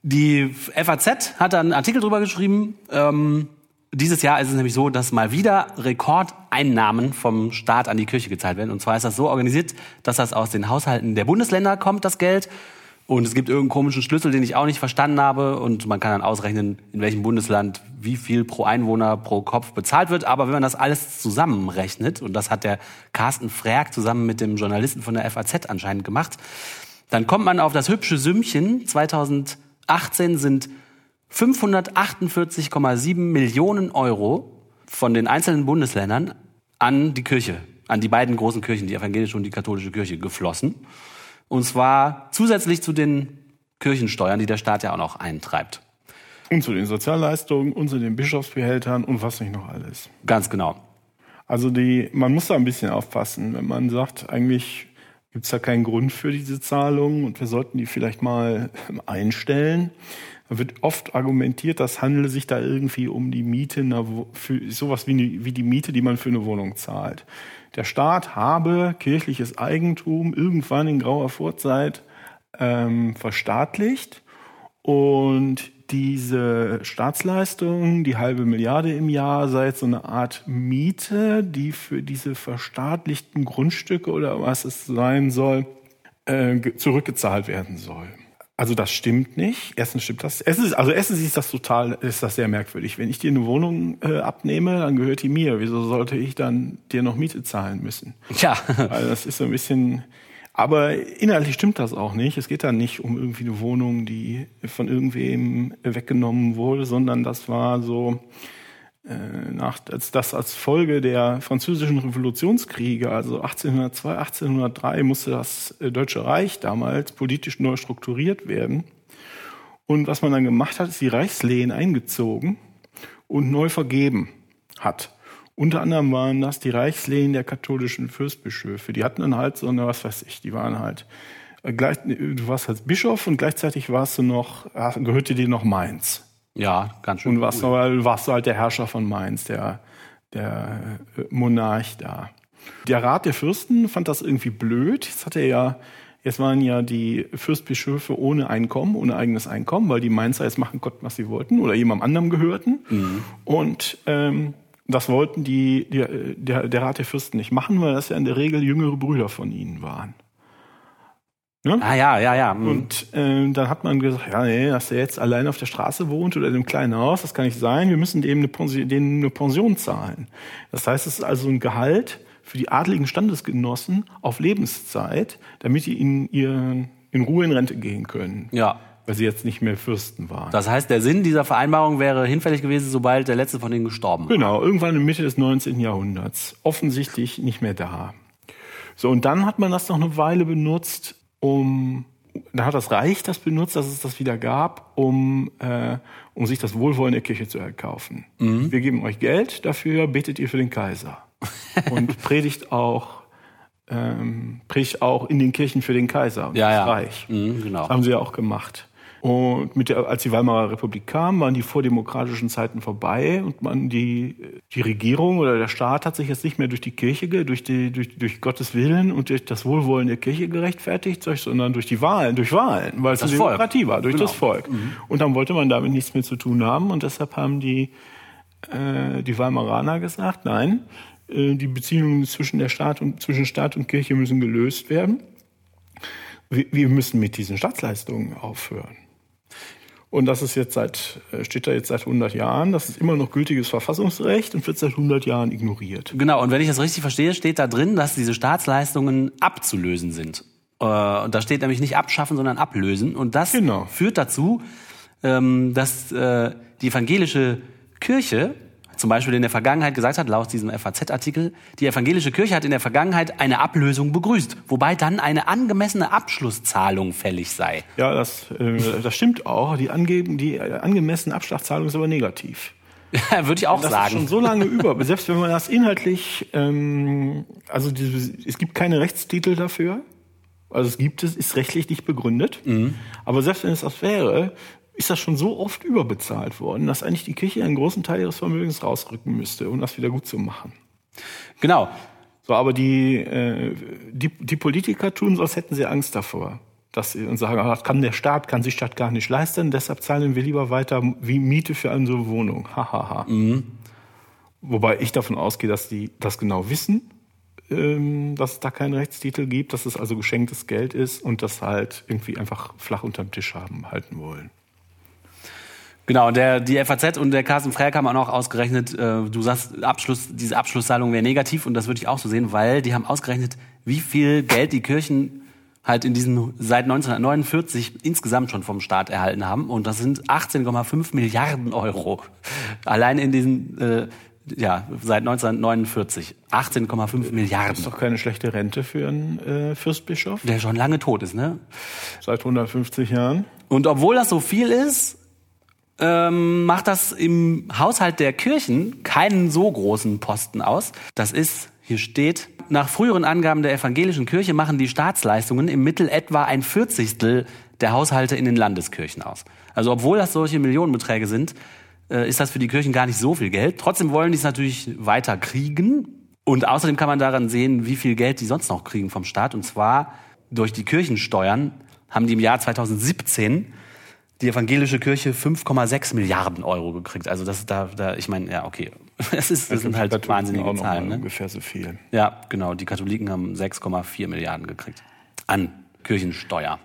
Die FAZ hat da einen Artikel drüber geschrieben. Ähm, dieses Jahr ist es nämlich so, dass mal wieder Rekordeinnahmen vom Staat an die Kirche gezahlt werden. Und zwar ist das so organisiert, dass das aus den Haushalten der Bundesländer kommt, das Geld. Und es gibt irgendeinen komischen Schlüssel, den ich auch nicht verstanden habe. Und man kann dann ausrechnen, in welchem Bundesland wie viel pro Einwohner pro Kopf bezahlt wird. Aber wenn man das alles zusammenrechnet, und das hat der Carsten Frerk zusammen mit dem Journalisten von der FAZ anscheinend gemacht, dann kommt man auf das hübsche Sümmchen. 2018 sind 548,7 Millionen Euro von den einzelnen Bundesländern an die Kirche, an die beiden großen Kirchen, die evangelische und die katholische Kirche, geflossen. Und zwar zusätzlich zu den Kirchensteuern, die der Staat ja auch noch eintreibt. Und zu den Sozialleistungen und zu den Bischofsbehältern und was nicht noch alles. Ganz genau. Also die, man muss da ein bisschen aufpassen, wenn man sagt, eigentlich gibt es da keinen Grund für diese Zahlungen und wir sollten die vielleicht mal einstellen. Da wird oft argumentiert, das handele sich da irgendwie um die Miete, für sowas wie, wie die Miete, die man für eine Wohnung zahlt der Staat habe kirchliches Eigentum irgendwann in grauer Vorzeit ähm, verstaatlicht und diese Staatsleistung, die halbe Milliarde im Jahr, sei jetzt so eine Art Miete, die für diese verstaatlichten Grundstücke oder was es sein soll, äh, zurückgezahlt werden soll. Also das stimmt nicht. Erstens stimmt das. Erstens, also erstens ist das total, ist das sehr merkwürdig. Wenn ich dir eine Wohnung äh, abnehme, dann gehört die mir. Wieso sollte ich dann dir noch Miete zahlen müssen? Ja. Also das ist so ein bisschen. Aber inhaltlich stimmt das auch nicht. Es geht da nicht um irgendwie eine Wohnung, die von irgendwem weggenommen wurde, sondern das war so nach, als das als Folge der französischen Revolutionskriege, also 1802, 1803, musste das äh, Deutsche Reich damals politisch neu strukturiert werden. Und was man dann gemacht hat, ist die Reichslehen eingezogen und neu vergeben hat. Unter anderem waren das die Reichslehen der katholischen Fürstbischöfe. Die hatten dann halt so eine, was weiß ich, die waren halt, äh, gleich, du warst als Bischof und gleichzeitig warst du noch, gehörte dir noch Mainz. Ja, ganz schön. Und warst, cool. du, warst du halt der Herrscher von Mainz, der, der äh, Monarch da. Der Rat der Fürsten fand das irgendwie blöd. Jetzt hat er ja, jetzt waren ja die Fürstbischöfe ohne Einkommen, ohne eigenes Einkommen, weil die Mainzer jetzt machen konnten, was sie wollten oder jemandem anderem gehörten. Mhm. Und ähm, das wollten die, die der, der Rat der Fürsten nicht machen, weil das ja in der Regel jüngere Brüder von ihnen waren. Ne? Ah ja, ja, ja. Mhm. Und äh, dann hat man gesagt, ja, nee, dass er jetzt allein auf der Straße wohnt oder in einem kleinen Haus, das kann nicht sein. Wir müssen dem eine Pension, denen eine Pension zahlen. Das heißt, es ist also ein Gehalt für die adligen Standesgenossen auf Lebenszeit, damit die in, ihren, in Ruhe in Rente gehen können. Ja. Weil sie jetzt nicht mehr Fürsten waren. Das heißt, der Sinn dieser Vereinbarung wäre hinfällig gewesen, sobald der letzte von denen gestorben war. Genau, irgendwann in der Mitte des 19. Jahrhunderts. Offensichtlich nicht mehr da. So, und dann hat man das noch eine Weile benutzt, um da hat das Reich das benutzt, dass es das wieder gab, um, äh, um sich das Wohlwollen der Kirche zu erkaufen. Mhm. Wir geben euch Geld, dafür betet ihr für den Kaiser. Und predigt auch, ähm, predigt auch in den Kirchen für den Kaiser und ja, das ja. Reich. Mhm, genau. Das haben sie ja auch gemacht. Und mit der, als die Weimarer Republik kam, waren die vordemokratischen Zeiten vorbei und man die, die Regierung oder der Staat hat sich jetzt nicht mehr durch die Kirche, durch, die, durch, durch Gottes Willen und durch das Wohlwollen der Kirche gerechtfertigt, sondern durch die Wahlen, durch Wahlen, weil es eine Volk. Demokratie war, durch Genau. das Volk. Mhm. Und dann wollte man damit nichts mehr zu tun haben und deshalb haben die, äh, die Weimaraner gesagt, nein, äh, die Beziehungen zwischen der Staat und, zwischen Staat und Kirche müssen gelöst werden. Wir, wir müssen mit diesen Staatsleistungen aufhören. Und das ist jetzt seit, äh, steht da jetzt seit 100 Jahren. Das ist immer noch gültiges Verfassungsrecht und wird seit 100 Jahren ignoriert. Genau, und wenn ich das richtig verstehe, steht da drin, dass diese Staatsleistungen abzulösen sind. Äh, Und da steht nämlich nicht abschaffen, sondern ablösen. Und das Genau. führt dazu, ähm, dass äh, die evangelische Kirche zum Beispiel in der Vergangenheit gesagt hat, laut diesem FAZ-Artikel, die evangelische Kirche hat in der Vergangenheit eine Ablösung begrüßt, wobei dann eine angemessene Abschlusszahlung fällig sei. Ja, das, äh, das stimmt auch. Die, angeben, die äh, angemessene Abschlagszahlung ist aber negativ. Würde ich auch Das sagen. ist schon so lange über. Selbst wenn man das inhaltlich, ähm, also diese, es gibt keine Rechtstitel dafür. Also es gibt es, ist rechtlich nicht begründet. Aber selbst wenn es das wäre, ist das schon so oft überbezahlt worden, dass eigentlich die Kirche einen großen Teil ihres Vermögens rausrücken müsste, um das wieder gut zu machen. Genau. So, aber die, äh, die, die Politiker tun so, als hätten sie Angst davor. Dass sie und sagen, das kann der Staat, kann sich Staat gar nicht leisten, deshalb zahlen wir lieber weiter wie Miete für so Wohnung. Hahaha. Wobei ich davon ausgehe, dass die das genau wissen, ähm, dass es da keinen Rechtstitel gibt, dass es also geschenktes Geld ist und das halt irgendwie einfach flach unterm Tisch haben halten wollen. Genau, der, die FAZ und der Carsten Frerk haben auch noch ausgerechnet, äh, du sagst, Abschluss, diese Abschlusszahlung wäre negativ und das würde ich auch so sehen, weil die haben ausgerechnet, wie viel Geld die Kirchen halt in diesen seit 1949 insgesamt schon vom Staat erhalten haben und das sind 18,5 Milliarden Euro. Allein in diesen äh, ja, seit 1949 18,5 Milliarden. Das ist doch keine schlechte Rente für einen äh, Fürstbischof. Der schon lange tot ist, ne? Seit 150 Jahren. Und obwohl das so viel ist, ähm, macht das im Haushalt der Kirchen keinen so großen Posten aus. Das ist, hier steht, nach früheren Angaben der evangelischen Kirche machen die Staatsleistungen im Mittel etwa ein Vierzigstel der Haushalte in den Landeskirchen aus. Also obwohl das solche Millionenbeträge sind, äh, ist das für die Kirchen gar nicht so viel Geld. Trotzdem wollen die es natürlich weiter kriegen. Und außerdem kann man daran sehen, wie viel Geld die sonst noch kriegen vom Staat. Und zwar durch die Kirchensteuern haben die im Jahr 2017 die evangelische Kirche 5,6 Milliarden Euro gekriegt. Also das da, da ich meine, ja, okay. Das, ist, das sind halt wahnsinnige Zahlen. Ne? Ungefähr so viel. Ja, genau. Die Katholiken haben 6,4 Milliarden gekriegt an Kirchensteuer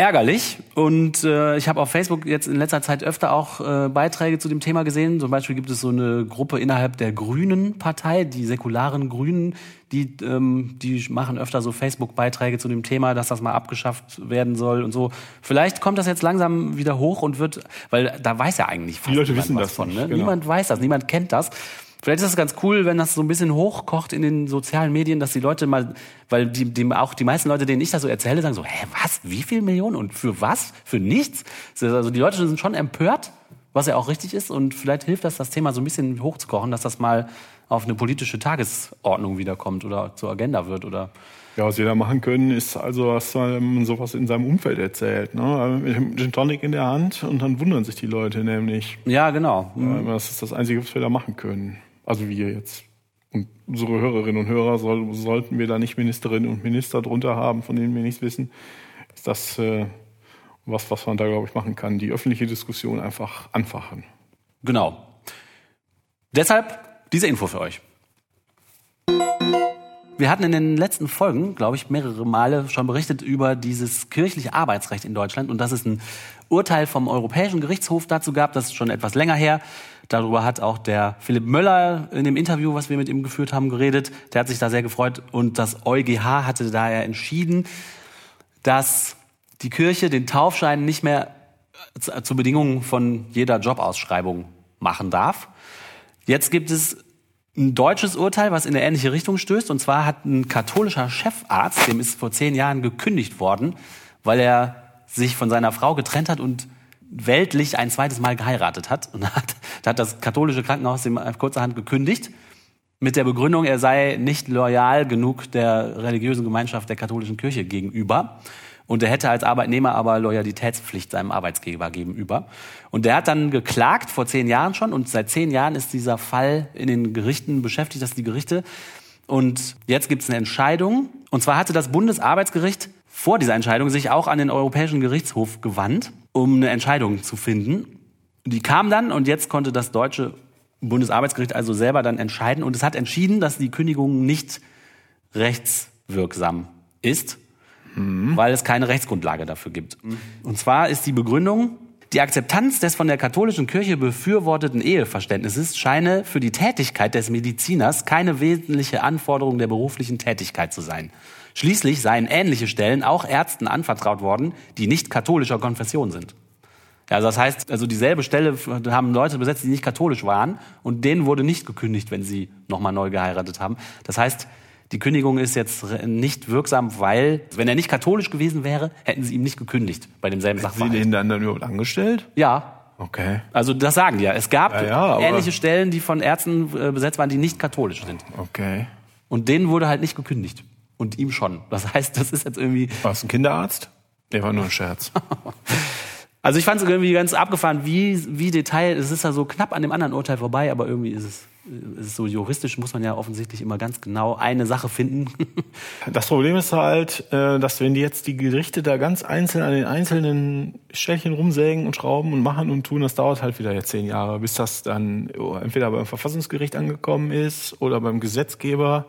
ärgerlich. Und äh, ich habe auf Facebook jetzt in letzter Zeit öfter auch äh, Beiträge zu dem Thema gesehen. Zum Beispiel gibt es so eine Gruppe innerhalb der Grünen Partei, die säkularen Grünen, die, ähm, die machen öfter so Facebook-Beiträge zu dem Thema, dass das mal abgeschafft werden soll und so. Vielleicht kommt das jetzt langsam wieder hoch und wird, weil da weiß ja eigentlich fast Die Leute wissen was das von. Ne? genau. Niemand weiß das, niemand kennt das. Vielleicht ist das ganz cool, wenn das so ein bisschen hochkocht in den sozialen Medien, dass die Leute mal, weil die, die auch die meisten Leute, denen ich das so erzähle, sagen so, hä, was? Wie viel Millionen? Und für was? Für nichts? Also die Leute sind schon empört, was ja auch richtig ist. Und vielleicht hilft das, das Thema so ein bisschen hochzukochen, dass das mal auf eine politische Tagesordnung wiederkommt oder zur Agenda wird oder Ja, was wir da machen können, ist also, dass man sowas in seinem Umfeld erzählt. Ne? Also Mit dem Gin Tonic in der Hand und dann wundern sich die Leute nämlich. ja, genau. Ja, Das ist das Einzige, was wir da machen können. Also wir jetzt. Und unsere Hörerinnen und Hörer soll, sollten wir da nicht Ministerinnen und Minister drunter haben, von denen wir nichts wissen, ist das äh, was, was man da, glaube ich, machen kann. Die öffentliche Diskussion einfach anfachen. Genau. Deshalb diese Info für euch. Wir hatten in den letzten Folgen, glaube ich, mehrere Male schon berichtet über dieses kirchliche Arbeitsrecht in Deutschland und dass es ein Urteil vom Europäischen Gerichtshof dazu gab, das ist schon etwas länger her. Darüber hat auch der Philipp Möller in dem Interview, was wir mit ihm geführt haben, geredet. Der hat sich da sehr gefreut und das EuGH hatte daher entschieden, dass die Kirche den Taufschein nicht mehr zu- zu Bedingungen von jeder Jobausschreibung machen darf. Jetzt gibt es ein deutsches Urteil, was in eine ähnliche Richtung stößt. Und zwar hat ein katholischer Chefarzt, dem ist vor zehn Jahren gekündigt worden, weil er sich von seiner Frau getrennt hat und weltlich ein zweites Mal geheiratet hat. Und hat, hat das katholische Krankenhaus ihm kurzerhand gekündigt mit der Begründung, er sei nicht loyal genug der religiösen Gemeinschaft der katholischen Kirche gegenüber. Und er hätte als Arbeitnehmer aber Loyalitätspflicht seinem Arbeitsgeber gegenüber. Und der hat dann geklagt, vor zehn Jahren schon. Und seit zehn Jahren ist dieser Fall in den Gerichten beschäftigt, das die Gerichte. Und jetzt gibt es eine Entscheidung. Und zwar hatte das Bundesarbeitsgericht vor dieser Entscheidung sich auch an den Europäischen Gerichtshof gewandt, um eine Entscheidung zu finden. Die kam dann und jetzt konnte das deutsche Bundesarbeitsgericht also selber dann entscheiden. Und es hat entschieden, dass die Kündigung nicht rechtswirksam ist, weil es keine Rechtsgrundlage dafür gibt. Und zwar ist die Begründung, die Akzeptanz des von der katholischen Kirche befürworteten Eheverständnisses scheine für die Tätigkeit des Mediziners keine wesentliche Anforderung der beruflichen Tätigkeit zu sein. Schließlich seien ähnliche Stellen auch Ärzten anvertraut worden, die nicht katholischer Konfession sind. Also das heißt, also dieselbe Stelle haben Leute besetzt, die nicht katholisch waren und denen wurde nicht gekündigt, wenn sie nochmal neu geheiratet haben. Das heißt, die Kündigung ist jetzt nicht wirksam, weil, wenn er nicht katholisch gewesen wäre, hätten sie ihm nicht gekündigt bei demselben Sie Sachverhalt. den dann, dann überhaupt angestellt? Ja, Okay. also das sagen die ja. Es gab Ja, ja, ähnliche Stellen, die von Ärzten äh, besetzt waren, die nicht katholisch sind. Okay. Und denen wurde halt nicht gekündigt. Und ihm schon. Das heißt, das ist jetzt irgendwie War es ein Kinderarzt? Der war nur ein Scherz. Also ich fand es irgendwie ganz abgefahren, wie, wie Detail, es ist ja so knapp an dem anderen Urteil vorbei, aber irgendwie ist es, ist es so juristisch, muss man ja offensichtlich immer ganz genau eine Sache finden. Das Problem ist halt, äh, dass wenn die jetzt die Gerichte da ganz einzeln an den einzelnen Stellchen rumsägen und schrauben und machen und tun, das dauert halt wieder jetzt zehn Jahre, bis das dann entweder beim Verfassungsgericht angekommen ist oder beim Gesetzgeber.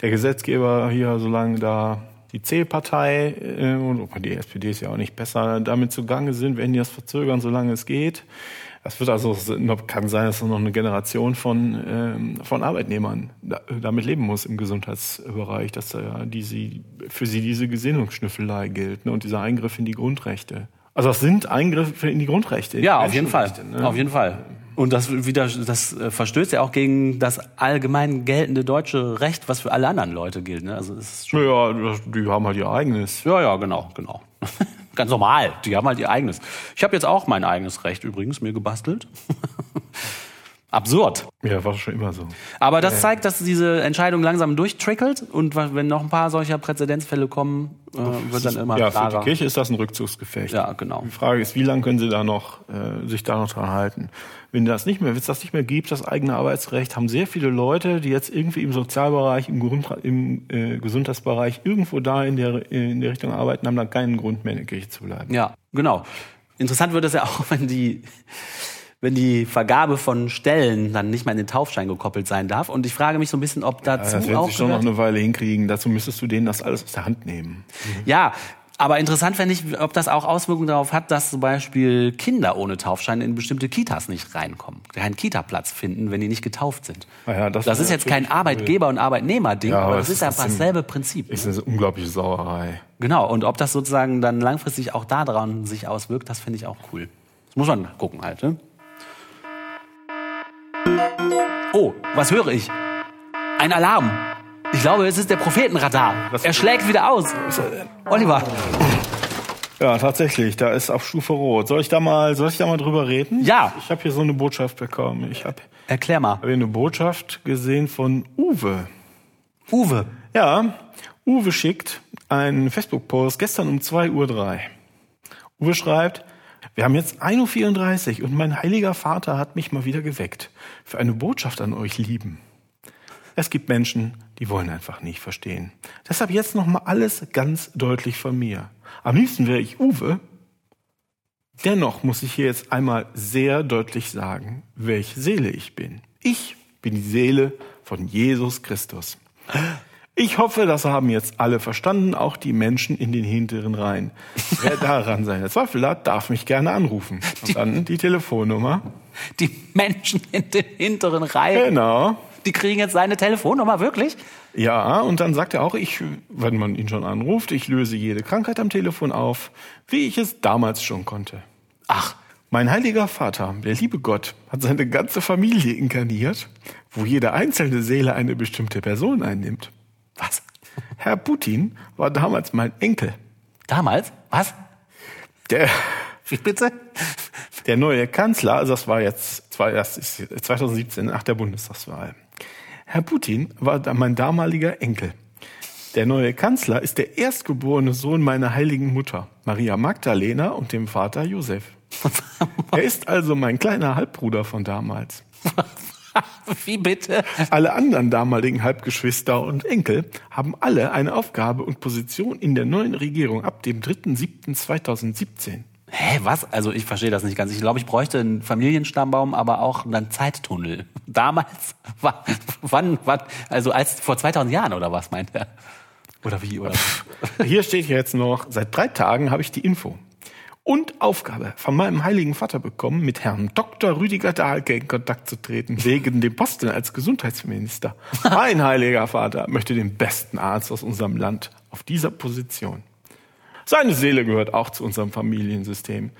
Der Gesetzgeber hier, solange da die C-Partei äh, und die SPD ist ja auch nicht besser, damit zugange sind, werden die das verzögern, solange es geht. Es wird also kann sein, dass noch eine Generation von ähm, von Arbeitnehmern da, damit leben muss im Gesundheitsbereich, dass da die sie für sie diese Gesinnungsschnüffelei gilt ne, und dieser Eingriff in die Grundrechte. Also das sind Eingriffe in die Grundrechte. Ja, auf jeden Fall. Ne? Auf jeden Fall. Und das wieder, das äh, verstößt ja auch gegen das allgemein geltende deutsche Recht, was für alle anderen Leute gilt. Ne? Also es ist schon, Ja, die haben halt ihr eigenes. ja, ja, genau, genau. Ganz normal. Die haben halt ihr eigenes. Ich habe jetzt auch mein eigenes Recht übrigens mir gebastelt. Absurd. Ja, war schon immer so. Aber das zeigt, dass diese Entscheidung langsam durchtrickelt und wenn noch ein paar solcher Präzedenzfälle kommen, äh, wird dann immer ja, für klarer. die Kirche ist das ein Rückzugsgefecht. Ja, genau. Die Frage ist, wie lange können sie da noch, äh, sich da noch dran halten? Wenn das nicht mehr, wenn es das nicht mehr gibt, das eigene Arbeitsrecht, haben sehr viele Leute, die jetzt irgendwie im Sozialbereich, im, Grund, im äh, Gesundheitsbereich irgendwo da in der, in der Richtung arbeiten, haben dann keinen Grund mehr in der Kirche zu bleiben. Ja, genau. Interessant wird es ja auch, wenn die, wenn die Vergabe von Stellen dann nicht mehr in den Taufschein gekoppelt sein darf. Und ich frage mich so ein bisschen, ob dazu Das werden auch sie schon noch eine Weile hinkriegen. Dazu müsstest du denen das alles aus der Hand nehmen. Ja, aber interessant fände ich, ob das auch Auswirkungen darauf hat, dass zum Beispiel Kinder ohne Taufschein in bestimmte Kitas nicht reinkommen, keinen Kita-Platz finden, wenn die nicht getauft sind. Naja, das das wäre ist jetzt kein Arbeitgeber- und Arbeitnehmer-Ding, Ja, aber das ist ja dasselbe Prinzip. Ist eine unglaubliche Sauerei. Genau, und ob das sozusagen dann langfristig auch daran sich auswirkt, das finde ich auch cool. Das muss man gucken halt. Ne? Oh, was höre ich? Ein Alarm. Ich glaube, es ist der Prophetenradar. Er schlägt wieder aus. Oliver, Ja, tatsächlich, da ist auf Stufe Rot. Soll ich da mal, soll ich da mal drüber reden? Ja. Ich habe hier so eine Botschaft bekommen. Ich habe erklär mal. hab hier eine Botschaft gesehen von Uwe. Uwe. Ja, Uwe schickt einen Facebook-Post gestern um 2.03 Uhr. Uwe schreibt, wir haben jetzt 1.34 Uhr und mein heiliger Vater hat mich mal wieder geweckt. Für eine Botschaft an euch Lieben. Es gibt Menschen, die wollen einfach nicht verstehen. Deshalb jetzt nochmal alles ganz deutlich von mir. Am liebsten wäre ich Uwe. Dennoch muss ich hier jetzt einmal sehr deutlich sagen, welche Seele ich bin. Ich bin die Seele von Jesus Christus. Ich hoffe, das haben jetzt alle verstanden, auch die Menschen in den hinteren Reihen. Wer daran seine Zweifel hat, darf mich gerne anrufen. Und dann die Telefonnummer. Die Menschen in den hinteren Reihen, Genau. die kriegen jetzt seine Telefonnummer, wirklich? Ja, und dann sagt er auch, ich, wenn man ihn schon anruft, ich löse jede Krankheit am Telefon auf, wie ich es damals schon konnte. Ach, Mein heiliger Vater, der liebe Gott, hat seine ganze Familie inkarniert, wo jede einzelne Seele eine bestimmte Person einnimmt. Was? Herr Putin war damals mein Enkel. Damals? Was? Der, Wie bitte? der neue Kanzler, also das war jetzt zwei- das ist 2017 nach der Bundestagswahl. Herr Putin war mein damaliger Enkel. Der neue Kanzler ist der erstgeborene Sohn meiner heiligen Mutter, Maria Magdalena und dem Vater Josef. Er ist also mein kleiner Halbbruder von damals. Wie bitte? Alle anderen damaligen Halbgeschwister und Enkel haben alle eine Aufgabe und Position in der neuen Regierung ab dem 3.7.2017. Hä, was? Also ich verstehe das nicht ganz. Ich glaube, ich bräuchte einen Familienstammbaum, aber auch einen Zeittunnel. Damals? Wann? wann, also als vor 2000 Jahren oder was meint er? Oder wie? Oder Hier steht jetzt noch, seit drei Tagen habe ich die Info und Aufgabe von meinem heiligen Vater bekommen, mit Herrn Dr. Rüdiger Dahlke in Kontakt zu treten, wegen dem Posten als Gesundheitsminister. Mein heiliger Vater möchte den besten Arzt aus unserem Land auf dieser Position. Seine Seele gehört auch zu unserem Familiensystem.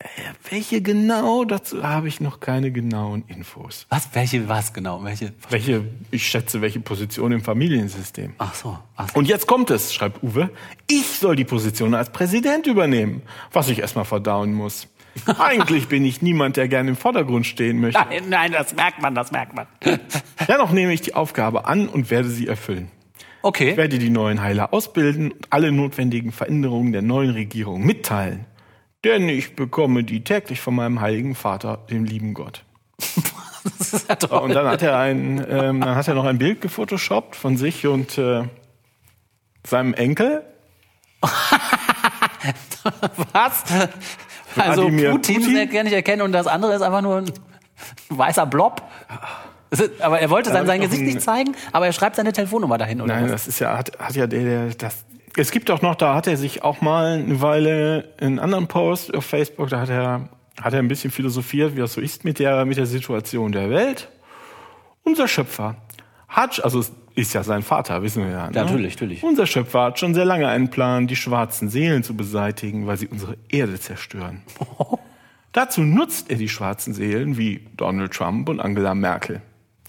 Äh, welche genau, dazu habe ich noch keine genauen Infos. was? Welche? Was genau? Welche? Welche, ich schätze, welche Position im Familiensystem. Ach so. Ach so. Und jetzt kommt es, schreibt Uwe. Ich soll die Position als Präsident übernehmen, was ich erstmal verdauen muss. Eigentlich bin ich niemand, der gerne im Vordergrund stehen möchte. Nein, nein, das merkt man, das merkt man. Dennoch nehme ich die Aufgabe an und werde sie erfüllen. Okay. Ich werde die neuen Heiler ausbilden und alle notwendigen Veränderungen der neuen Regierung mitteilen. Denn ich bekomme die täglich von meinem heiligen Vater, dem lieben Gott. Das ist ja toll. Und dann hat er ein, ähm, dann hat er noch ein Bild gefotoshoppt von sich und äh, seinem Enkel. Was? Also Putin, Putin? kann ich erkennen und das andere ist einfach nur ein weißer Blob. Aber er wollte sein, sein Gesicht nicht zeigen, aber er schreibt seine Telefonnummer dahin, oder Nein, was? das ist ja, hat, hat ja der, der, das. Es gibt auch noch, da hat er sich auch mal eine Weile einen anderen Post auf Facebook, da hat er, hat er ein bisschen philosophiert, wie das so ist mit der, mit der Situation der Welt. Unser Schöpfer hat, also ist ja sein Vater, wissen wir ja. Ne? Ja, natürlich, natürlich. Unser Schöpfer hat schon sehr lange einen Plan, die schwarzen Seelen zu beseitigen, weil sie unsere Erde zerstören. Dazu nutzt er die schwarzen Seelen wie Donald Trump und Angela Merkel.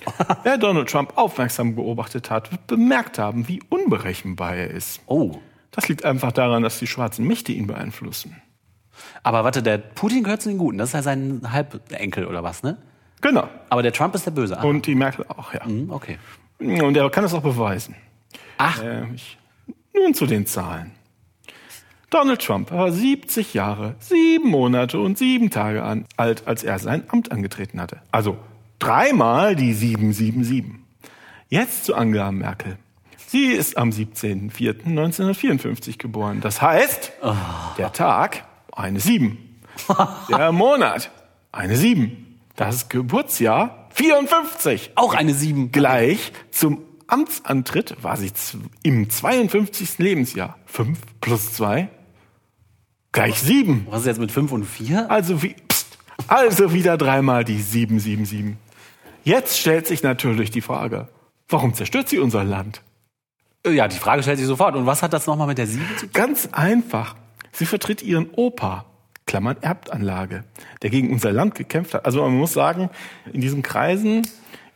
Wer Donald Trump aufmerksam beobachtet hat, wird bemerkt haben, wie unberechenbar er ist. Oh. Das liegt einfach daran, dass die schwarzen Mächte ihn beeinflussen. Aber warte, der Putin gehört zu den Guten. Das ist ja sein Halbenkel oder was, ne? Genau. Aber der Trump ist der Böse. Ah, Und die Merkel auch, ja. hm, okay. Und er kann es auch beweisen. Ach, Äh, ich, nun zu den Zahlen. Donald Trump war 70 Jahre, sieben Monate und sieben Tage alt, als er sein Amt angetreten hatte. Also dreimal die 777. Jetzt zu Angela Merkel. Sie ist am 17.04.1954 geboren. Das heißt, der Tag eine 7. Der Monat eine 7. Das Geburtsjahr 54 auch eine Sieben. gleich zum Amtsantritt war sie im 52. Lebensjahr. 5 plus 2 gleich 7. Was ist jetzt mit fünf und vier? Also, wie, pst, also wieder dreimal die 777. Jetzt stellt sich natürlich die Frage, warum zerstört sie unser Land? Äh, Ja, die Frage stellt sich sofort. Und was hat das nochmal mit der Sieben zu tun? Ganz einfach. Sie vertritt ihren Opa, Klammern Erbtanlage, der gegen unser Land gekämpft hat. Also man muss sagen, in diesen Kreisen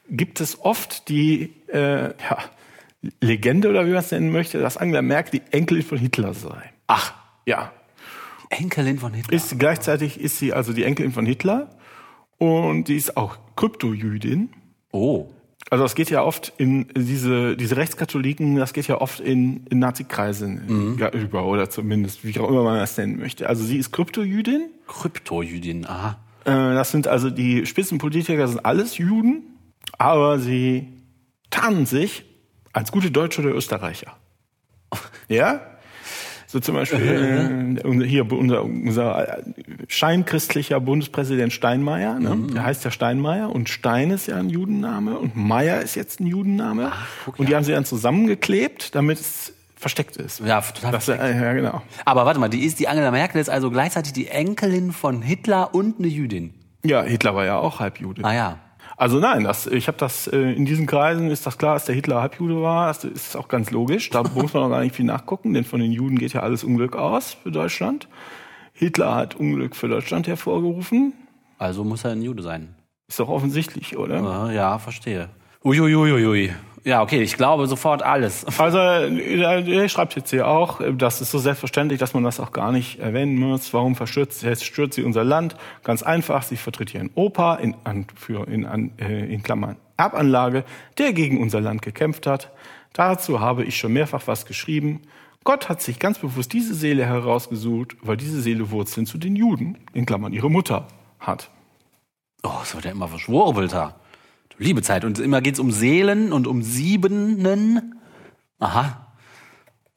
gibt es oft die äh, ja, Legende oder wie man es nennen möchte, dass Angela Merkel die Enkelin von Hitler sei. Ach, Ja. Enkelin von Hitler. Ist, gleichzeitig ist sie also die Enkelin von Hitler und die ist auch Kryptojüdin. Oh. Also das geht ja oft in diese, diese Rechtskatholiken, das geht ja oft in, in Nazi-Kreisen ja, über oder zumindest, wie auch immer man das nennen möchte. Also sie ist Kryptojüdin. Kryptojüdin, aha. Äh, das sind also die Spitzenpolitiker, sind alles Juden, aber sie tarnen sich als gute Deutsche oder Österreicher. Ja? So zum Beispiel äh, unser- hier unser, unser scheinchristlicher Bundespräsident Steinmeier, ne? der heißt ja Steinmeier und Stein ist ja ein Judenname und Meier ist jetzt ein Judenname und die haben sie dann zusammengeklebt, damit es versteckt ist. Ja, total. Das, äh, ja, genau. Aber warte mal, die ist die Angela Merkel ist also gleichzeitig die Enkelin von Hitler und eine Jüdin. Ja, Hitler war ja auch Halbjude. Ah ja. Also nein, das, ich habe das äh, in diesen Kreisen ist das klar, dass der Hitler Halbjude war. Das ist auch ganz logisch. Da muss man auch gar nicht viel nachgucken, denn von den Juden geht ja alles Unglück aus für Deutschland. Hitler hat Unglück für Deutschland hervorgerufen. Also muss er ein Jude sein. Ist doch offensichtlich, oder? Ja, verstehe. Uiuiuiui. Ja, okay, ich glaube sofort alles. Also er er schreibt jetzt hier auch, äh, das ist so selbstverständlich, dass man das auch gar nicht erwähnen muss. Warum verstört, zerstört sie unser Land? Ganz einfach, sie vertritt ihren Opa in, an, für, in, an, äh, in Klammern Erbanlage, der gegen unser Land gekämpft hat. Dazu habe ich schon mehrfach was geschrieben. Gott hat sich ganz bewusst diese Seele herausgesucht, weil diese Seele Wurzeln zu den Juden, in Klammern ihre Mutter, hat. Oh, es wird ja immer verschwurbelter. Liebe Zeit. Und immer geht's um Seelen und um Siebenen. Aha.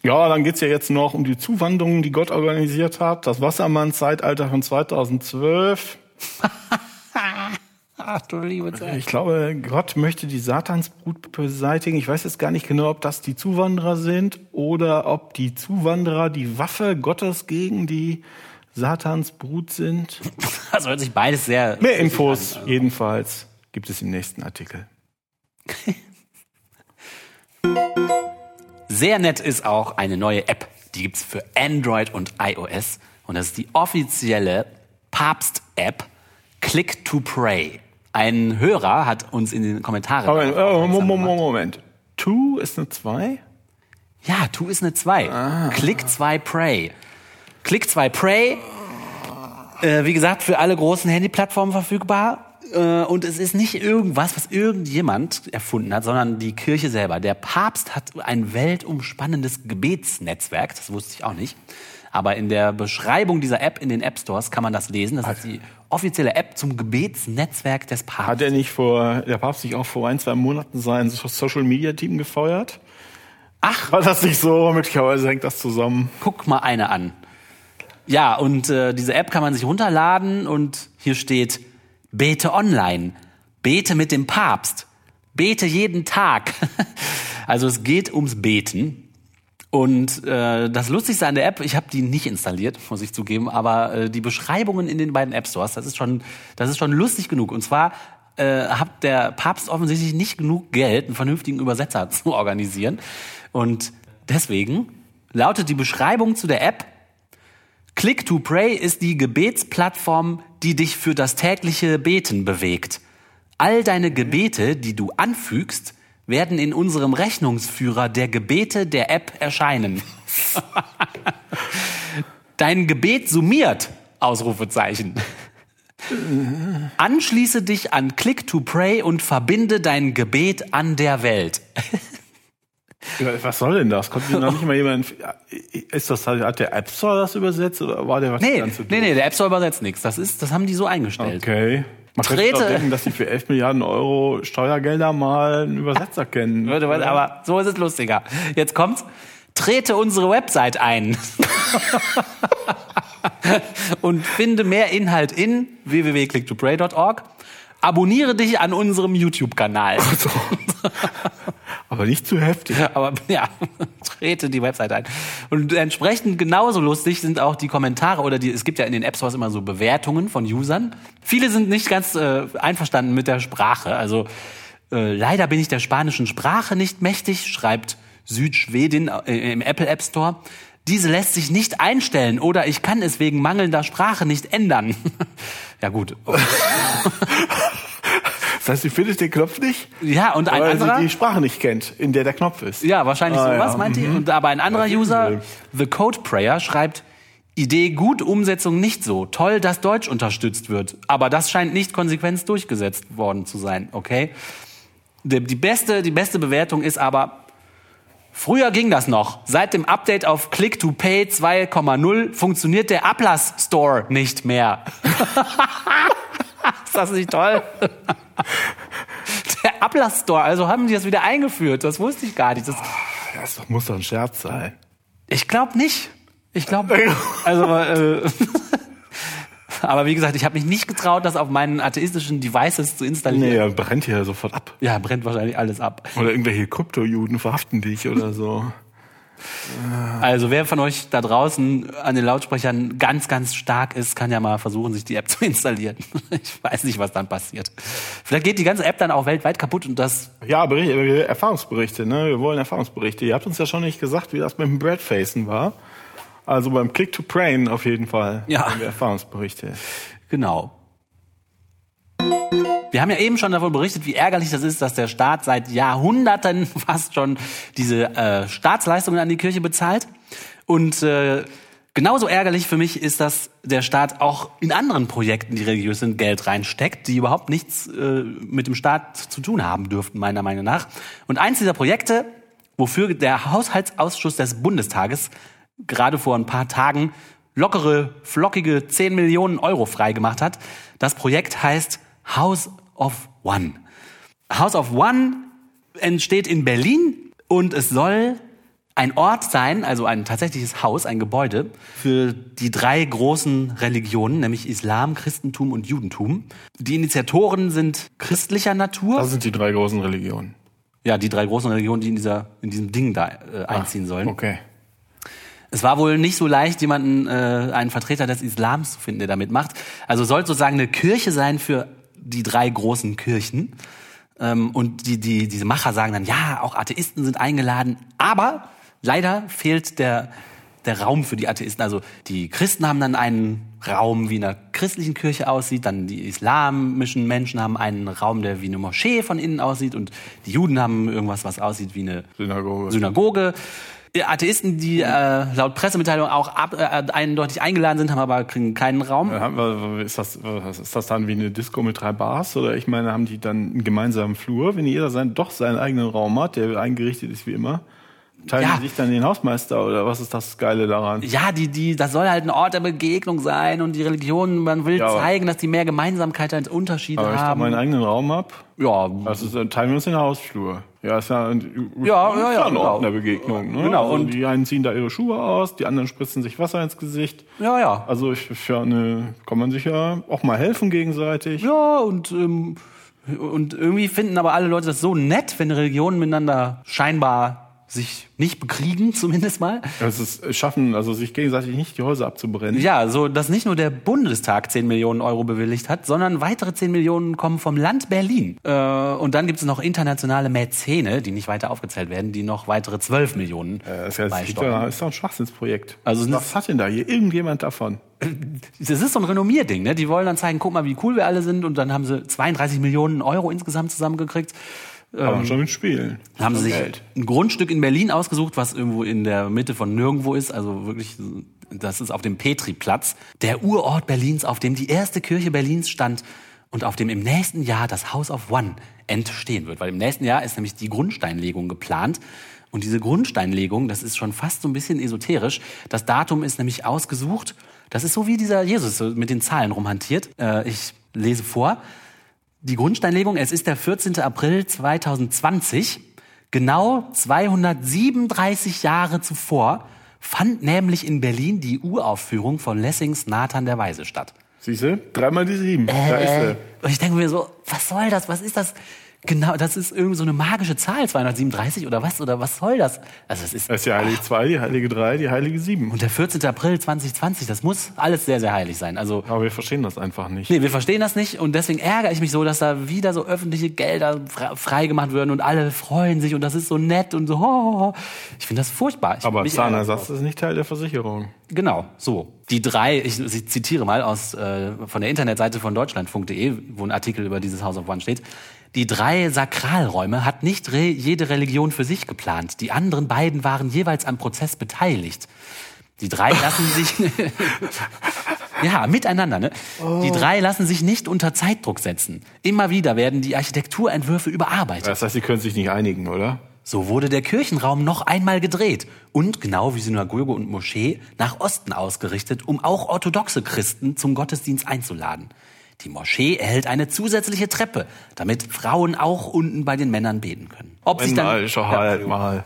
Ja, dann geht's ja jetzt noch um die Zuwanderung, die Gott organisiert hat. Das Wassermann-Zeitalter von 2012. Ach du liebe Zeit. Ich glaube, Gott möchte die Satansbrut beseitigen. Ich weiß jetzt gar nicht genau, ob das die Zuwanderer sind oder ob die Zuwanderer die Waffe Gottes gegen die Satansbrut sind. Das hört sich beides sehr. Mehr Infos jedenfalls gibt es im nächsten Artikel. Sehr nett ist auch eine neue App. Die gibt's für Android und iOS. Und das ist die offizielle Papst-App Click to Pray. Ein Hörer hat uns in den Kommentaren. Aber, darauf oh, Moment. Moment. Two ist eine 2? Ja, Tu ist eine 2. Ah. Click 2 Pray. Click 2 Pray, äh, wie gesagt, für alle großen Handyplattformen verfügbar. Äh, und es ist nicht irgendwas, was irgendjemand erfunden hat, sondern die Kirche selber. Der Papst hat ein weltumspannendes Gebetsnetzwerk, das wusste ich auch nicht. Aber in der Beschreibung dieser App in den App Stores kann man das lesen. Das ist die offizielle App zum Gebetsnetzwerk des Papstes. Hat er nicht vor, der Papst sich auch vor ein, zwei Monaten sein Social Media Team gefeuert? Ach, War das nicht so? Möglicherweise hängt das zusammen. guck mal eine an. Ja, und äh, diese App kann man sich runterladen und hier steht Bete online, bete mit dem Papst, Bete jeden Tag. Also es geht ums Beten. Und äh, das Lustigste an der App, ich habe die nicht installiert, muss ich zugeben, aber äh, die Beschreibungen in den beiden App Stores, das ist schon, das ist schon lustig genug. Und zwar äh, hat der Papst offensichtlich nicht genug Geld, einen vernünftigen Übersetzer zu organisieren. Und deswegen lautet die Beschreibung zu der App, Click to Pray ist die Gebetsplattform, die dich für das tägliche Beten bewegt. All deine Gebete, die du anfügst, werden in unserem Rechnungsführer der Gebete der App erscheinen. Dein Gebet summiert, Ausrufezeichen. Anschließe dich an Click to Pray und verbinde dein Gebet an der Welt. Was soll denn das? Konnte noch nicht mal jemand. Ist das hat der App Store das übersetzt oder war der was Nee, ganz so nee, nee, der App Store übersetzt nichts. Das ist, das haben die so eingestellt. Okay. Man könnte Trete- doch denken, dass die für 11 Milliarden Euro Steuergelder mal einen Übersetzer kennen. Aber so ist es lustiger. Jetzt kommt's. Trete unsere Website ein. Und finde mehr Inhalt in www.clicktopray.org. Abonniere dich an unserem YouTube-Kanal. Aber nicht zu heftig. Aber ja, trete die Website ein. Und entsprechend genauso lustig sind auch die Kommentare oder die, es gibt ja in den App Stores immer so Bewertungen von Usern. Viele sind nicht ganz äh, einverstanden mit der Sprache. Also äh, leider bin ich der spanischen Sprache nicht mächtig, schreibt Südschwedin äh, im Apple App Store. Diese lässt sich nicht einstellen oder ich kann es wegen mangelnder Sprache nicht ändern. ja gut. Das heißt, sie findet den Knopf nicht, Ja, und ein weil anderer. sie die Sprache nicht kennt, in der der Knopf ist. Ja, wahrscheinlich Ah, sowas ja, meint die. Und aber ein anderer Ja, User, The Code Prayer, schreibt, Idee gut, Umsetzung nicht so. Toll, dass Deutsch unterstützt wird. Aber das scheint nicht konsequent durchgesetzt worden zu sein, okay? Die, die, beste, die beste Bewertung ist aber, früher ging das noch. Seit dem Update auf Click to Pay 2,0 funktioniert der Ablass Store nicht mehr. ist das nicht toll? Der Ablass Store, also haben die das wieder eingeführt. Das wusste ich gar nicht. Das, Das muss doch ein Scherz sein. ich glaube nicht. Ich glaube, also, äh, aber wie gesagt, ich habe mich nicht getraut, das auf meinen atheistischen Devices zu installieren. Nee, er brennt hier sofort ab. Ja, brennt wahrscheinlich alles ab. Oder irgendwelche Kryptojuden verhaften dich oder so. Also wer von euch da draußen an den Lautsprechern ganz, ganz stark ist, kann ja mal versuchen, sich die App zu installieren. Ich weiß nicht, was dann passiert. Vielleicht geht die ganze App dann auch weltweit kaputt und das, Ja, Bericht, Erfahrungsberichte, ne? Wir wollen Erfahrungsberichte. Ihr habt uns ja schon nicht gesagt, wie das mit dem Breadfacen war. Also beim Click to Prain auf jeden Fall. Ja. Erfahrungsberichte. genau. Wir haben ja eben schon davon berichtet, wie ärgerlich das ist, dass der Staat seit Jahrhunderten fast schon diese äh, Staatsleistungen an die Kirche bezahlt. Und äh, genauso ärgerlich für mich ist, dass der Staat auch in anderen Projekten, die religiös sind, Geld reinsteckt, die überhaupt nichts äh, mit dem Staat zu tun haben dürften, meiner Meinung nach. Und eins dieser Projekte, wofür der Haushaltsausschuss des Bundestages gerade vor ein paar Tagen lockere, flockige 10 Millionen Euro freigemacht hat. Das Projekt heißt House of One. House of One entsteht in Berlin und es soll ein Ort sein, also ein tatsächliches Haus, ein Gebäude für die drei großen Religionen, nämlich Islam, Christentum und Judentum. Die Initiatoren sind christlicher Natur. Das sind die drei großen Religionen. ja, die drei großen Religionen, die in, dieser, in diesem Ding da äh, einziehen sollen. Okay. Es war wohl nicht so leicht, jemanden, äh, einen Vertreter des Islams zu finden, der da mitmacht. Also soll sozusagen eine Kirche sein für die drei großen Kirchen. Ähm, und die, die, diese Macher sagen dann, ja, auch Atheisten sind eingeladen, aber leider fehlt der, der Raum für die Atheisten. Also die Christen haben dann einen Raum, wie in einer christlichen Kirche aussieht, dann die islamischen Menschen haben einen Raum, der wie eine Moschee von innen aussieht und die Juden haben irgendwas, was aussieht wie eine Synagoge. Synagoge. Die Atheisten, die äh, laut Pressemitteilung auch ab, äh, eindeutig eingeladen sind, haben aber keinen Raum. Ist das, ist das dann wie eine Disco mit drei Bars? Oder ich meine, haben die dann einen gemeinsamen Flur, wenn jeder sein, doch seinen eigenen Raum hat, der eingerichtet ist wie immer? Teilen Ja. die sich dann den Hausmeister oder was ist das Geile daran? Ja, die, die, das soll halt ein Ort der Begegnung sein und die Religion, man will Ja, zeigen, dass die mehr Gemeinsamkeit als Unterschiede Aber wenn ich haben. meinen eigenen Raum hab, ja, dann teilen wir uns den Hausflur. Ja, ist ja ein, Ja, ja, ja, ein genau. Ort der Begegnung. Ne? Genau, Also und- die einen ziehen da ihre Schuhe aus, die anderen spritzen sich Wasser ins Gesicht. ja, ja. Also ich, für eine, kann man sich ja auch mal helfen gegenseitig. Ja, und ähm, Und irgendwie finden aber alle Leute das so nett, wenn Religionen miteinander scheinbar sich nicht bekriegen, zumindest mal. Es ist schaffen, also sich gegenseitig nicht die Häuser abzubrennen. Ja, so dass nicht nur der Bundestag 10 Millionen Euro bewilligt hat, sondern weitere 10 Millionen kommen vom Land Berlin. Äh, und dann gibt es noch internationale Mäzene, die nicht weiter aufgezählt werden, die noch weitere 12 Millionen Äh, Das ist, ja, beisteuern. das ist doch ein Schwachsinnsprojekt. Also was hat denn da hier irgendjemand davon? Das ist so ein Renommierding, ne? Die wollen dann zeigen, guck mal, wie cool wir alle sind. Und dann haben sie 32 Millionen Euro insgesamt zusammengekriegt. Aber schon mit Spielen. Haben sie sich Geld. ein Grundstück in Berlin ausgesucht, was irgendwo in der Mitte von nirgendwo ist. Also wirklich, das ist auf dem Petriplatz, der Urort Berlins, auf dem die erste Kirche Berlins stand und auf dem im nächsten Jahr das House of One entstehen wird. Weil im nächsten Jahr ist nämlich die Grundsteinlegung geplant. Und diese Grundsteinlegung, das ist schon fast so ein bisschen esoterisch. Das Datum ist nämlich ausgesucht. Das ist so wie dieser Jesus mit den Zahlen rumhantiert. Äh, ich lese vor. Die Grundsteinlegung, es ist der 14. April 2020. Genau 237 Jahre zuvor fand nämlich in Berlin die Uraufführung von Lessings Nathan der Weise statt. Siehst du? Dreimal die sieben. Da ist sie. Und ich denke mir so, was soll das? Was ist das? Genau, das ist irgendwie so eine magische Zahl, 237 oder was? Oder was soll das? Also es ist Das ist die Heilige 2, die Heilige 3, die Heilige 7. und der 14. April 2020, das muss alles sehr, sehr heilig sein. Also Aber wir verstehen das einfach nicht. Nee, wir verstehen das nicht und deswegen ärgere ich mich so, dass da wieder so öffentliche Gelder fre- freigemacht werden und alle freuen sich und das ist so nett und so. ho, ho. Ich finde das furchtbar. Ich, Aber Zahnersatz ist nicht Teil der Versicherung. Genau, so. Die drei, ich, ich zitiere mal aus äh, von der Internetseite von deutschlandfunk.de, wo ein Artikel über dieses House of One steht. Die drei Sakralräume hat nicht re jede Religion für sich geplant. Die anderen beiden waren jeweils am Prozess beteiligt. Die drei lassen sich ja miteinander. Ne? Die drei lassen sich nicht unter Zeitdruck setzen. Immer wieder werden die Architekturentwürfe überarbeitet. Das heißt, sie können sich nicht einigen, oder? So wurde der Kirchenraum noch einmal gedreht und genau wie Synagoge und Moschee nach Osten ausgerichtet, um auch orthodoxe Christen zum Gottesdienst einzuladen. Die Moschee erhält eine zusätzliche Treppe, damit Frauen auch unten bei den Männern beten können. Ob sich dann Mal, schau halt mal.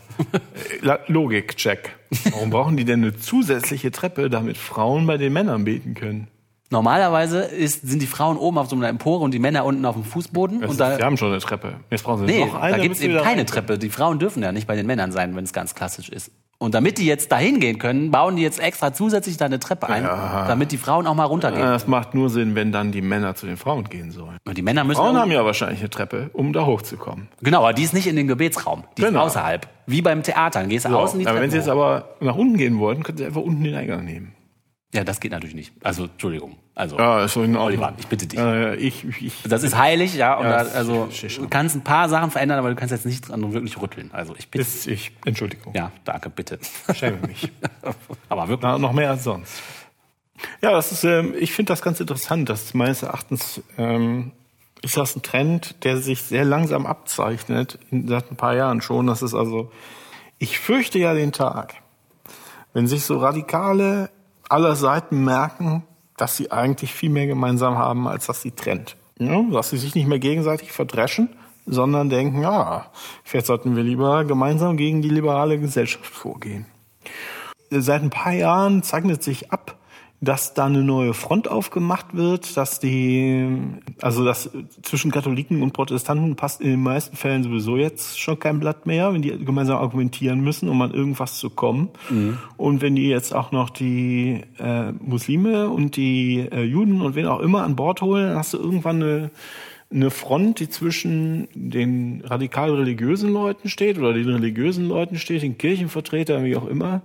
Logik-Check. Warum brauchen die denn eine zusätzliche Treppe, damit Frauen bei den Männern beten können? normalerweise ist, sind die Frauen oben auf so einer Empore und die Männer unten auf dem Fußboden ist, da wir haben schon eine Treppe. Jetzt brauchen sie Nee, noch eine. da damit sie eben keine. Treppe. Die Frauen dürfen ja nicht bei den Männern sein, wenn es ganz klassisch ist. Und damit die jetzt dahin gehen können, bauen die jetzt extra zusätzlich da eine Treppe ein, damit die Frauen auch mal runtergehen. Ja, Das macht nur Sinn, wenn dann die Männer zu den Frauen gehen sollen. Und die Männer müssen Frauen haben ja wahrscheinlich eine Treppe, um da hochzukommen. Genau, aber die ist nicht in den Gebetsraum. Die Genau. ist außerhalb. Wie beim Theater. Dann gehst du So, außen die aber Treppe wenn sie jetzt aber nach unten gehen wollten, können sie einfach unten den Eingang nehmen. Ja, das geht natürlich nicht. Also, Entschuldigung. Also, Ja, ist in Oliver, ich bitte dich. Äh, ich, ich, Das ist heilig, ja. Und Ja, da, also, du kannst ein paar Sachen verändern, aber du kannst jetzt nicht dran wirklich rütteln. Also, ich bitte. ist, ich, Entschuldigung. Ja, danke, bitte. Schäme mich. aber wirklich. Na, noch mehr als sonst. Ja, das ist, ähm, ich finde das ganz interessant. dass meines Erachtens ähm, ist das ein Trend, der sich sehr langsam abzeichnet, seit ein paar Jahren schon. Das ist also, ich fürchte ja den Tag, wenn sich so Radikale aller Seiten merken, dass sie eigentlich viel mehr gemeinsam haben, als dass sie trennt. Ja, dass sie sich nicht mehr gegenseitig verdreschen, sondern denken, ja, vielleicht sollten wir lieber gemeinsam gegen die liberale Gesellschaft vorgehen seit ein paar Jahren zeichnet sich ab, dass da eine neue Front aufgemacht wird, dass die, also dass zwischen Katholiken und Protestanten passt in den meisten Fällen sowieso jetzt schon kein Blatt mehr, wenn die gemeinsam argumentieren müssen, um an irgendwas zu kommen. Und wenn die jetzt auch noch die äh, Muslime und die äh, Juden und wen auch immer an Bord holen, dann hast du irgendwann eine eine Front, die zwischen den radikal religiösen Leuten steht oder den religiösen Leuten steht, den Kirchenvertretern, wie auch immer,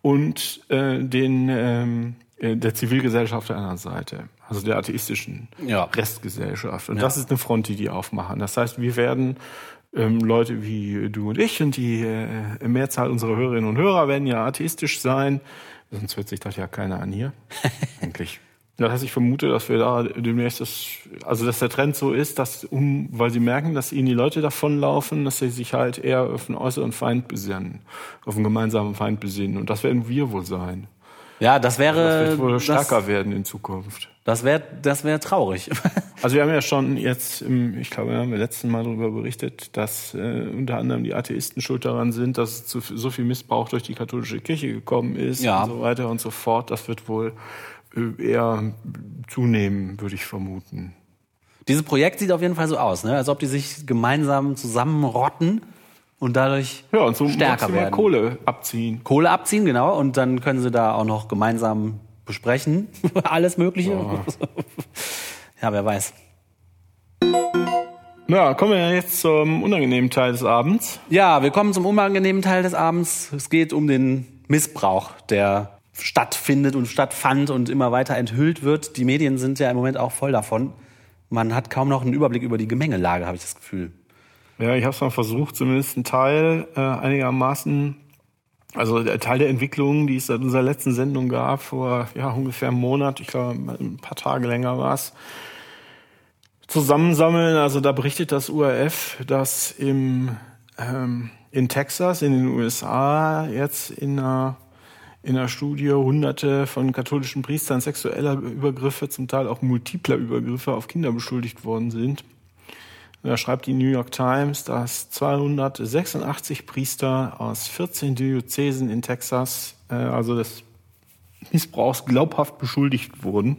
und äh, den ähm, äh, der Zivilgesellschaft der anderen Seite, also der atheistischen Ja. Restgesellschaft. Und das ist eine Front, die die aufmachen. Das heißt, wir werden ähm, Leute wie du und ich und die äh, Mehrzahl unserer Hörerinnen und Hörer werden ja atheistisch sein. Sonst hört sich das ja keiner an hier. Eigentlich. Das heißt, ich vermute, dass wir da demnächst das, also dass der Trend so ist, dass um, weil sie merken, dass ihnen die Leute davonlaufen, dass sie sich halt eher auf einen äußeren Feind besinnen, auf einen gemeinsamen Feind besinnen. Und das werden wir wohl sein. Ja, das Das wäre. wird wohl das- stärker werden in Zukunft. Das wäre das wär traurig. Also wir haben ja schon jetzt, im, ich glaube, wir haben beim letzten Mal darüber berichtet, dass äh, unter anderem die Atheisten schuld daran sind, dass es zu, so viel Missbrauch durch die katholische Kirche gekommen ist Ja. und so weiter und so fort. Das wird wohl äh, eher zunehmen, würde ich vermuten. Dieses Projekt sieht auf jeden Fall so aus, ne? als ob die sich gemeinsam zusammenrotten und dadurch Ja, und so stärker werden. Kohle abziehen. Kohle abziehen, genau. Und dann können sie da auch noch gemeinsam besprechen. Alles Mögliche. Ja, wer weiß. Na, kommen wir ja jetzt zum unangenehmen Teil des Abends. Ja, wir kommen zum unangenehmen Teil des Abends. Es geht um den Missbrauch, der stattfindet und stattfand und immer weiter enthüllt wird. Die Medien sind ja im Moment auch voll davon. Man hat kaum noch einen Überblick über die Gemengelage, habe ich das Gefühl. Ja, ich habe es mal versucht, zumindest einen Teil äh, einigermaßen, also der Teil der Entwicklung, die es seit unserer letzten Sendung gab, vor ja, ungefähr einem Monat, ich glaube ein paar Tage länger war es, zusammensammeln. Also da berichtet das URF, dass im, ähm, in Texas, in den USA, jetzt in einer, in einer Studie hunderte von katholischen Priestern sexueller Übergriffe, zum Teil auch multipler Übergriffe auf Kinder beschuldigt worden sind. Da schreibt die New York Times, dass 286 Priester aus 14 Diözesen in Texas, äh, also des Missbrauchs, glaubhaft beschuldigt wurden.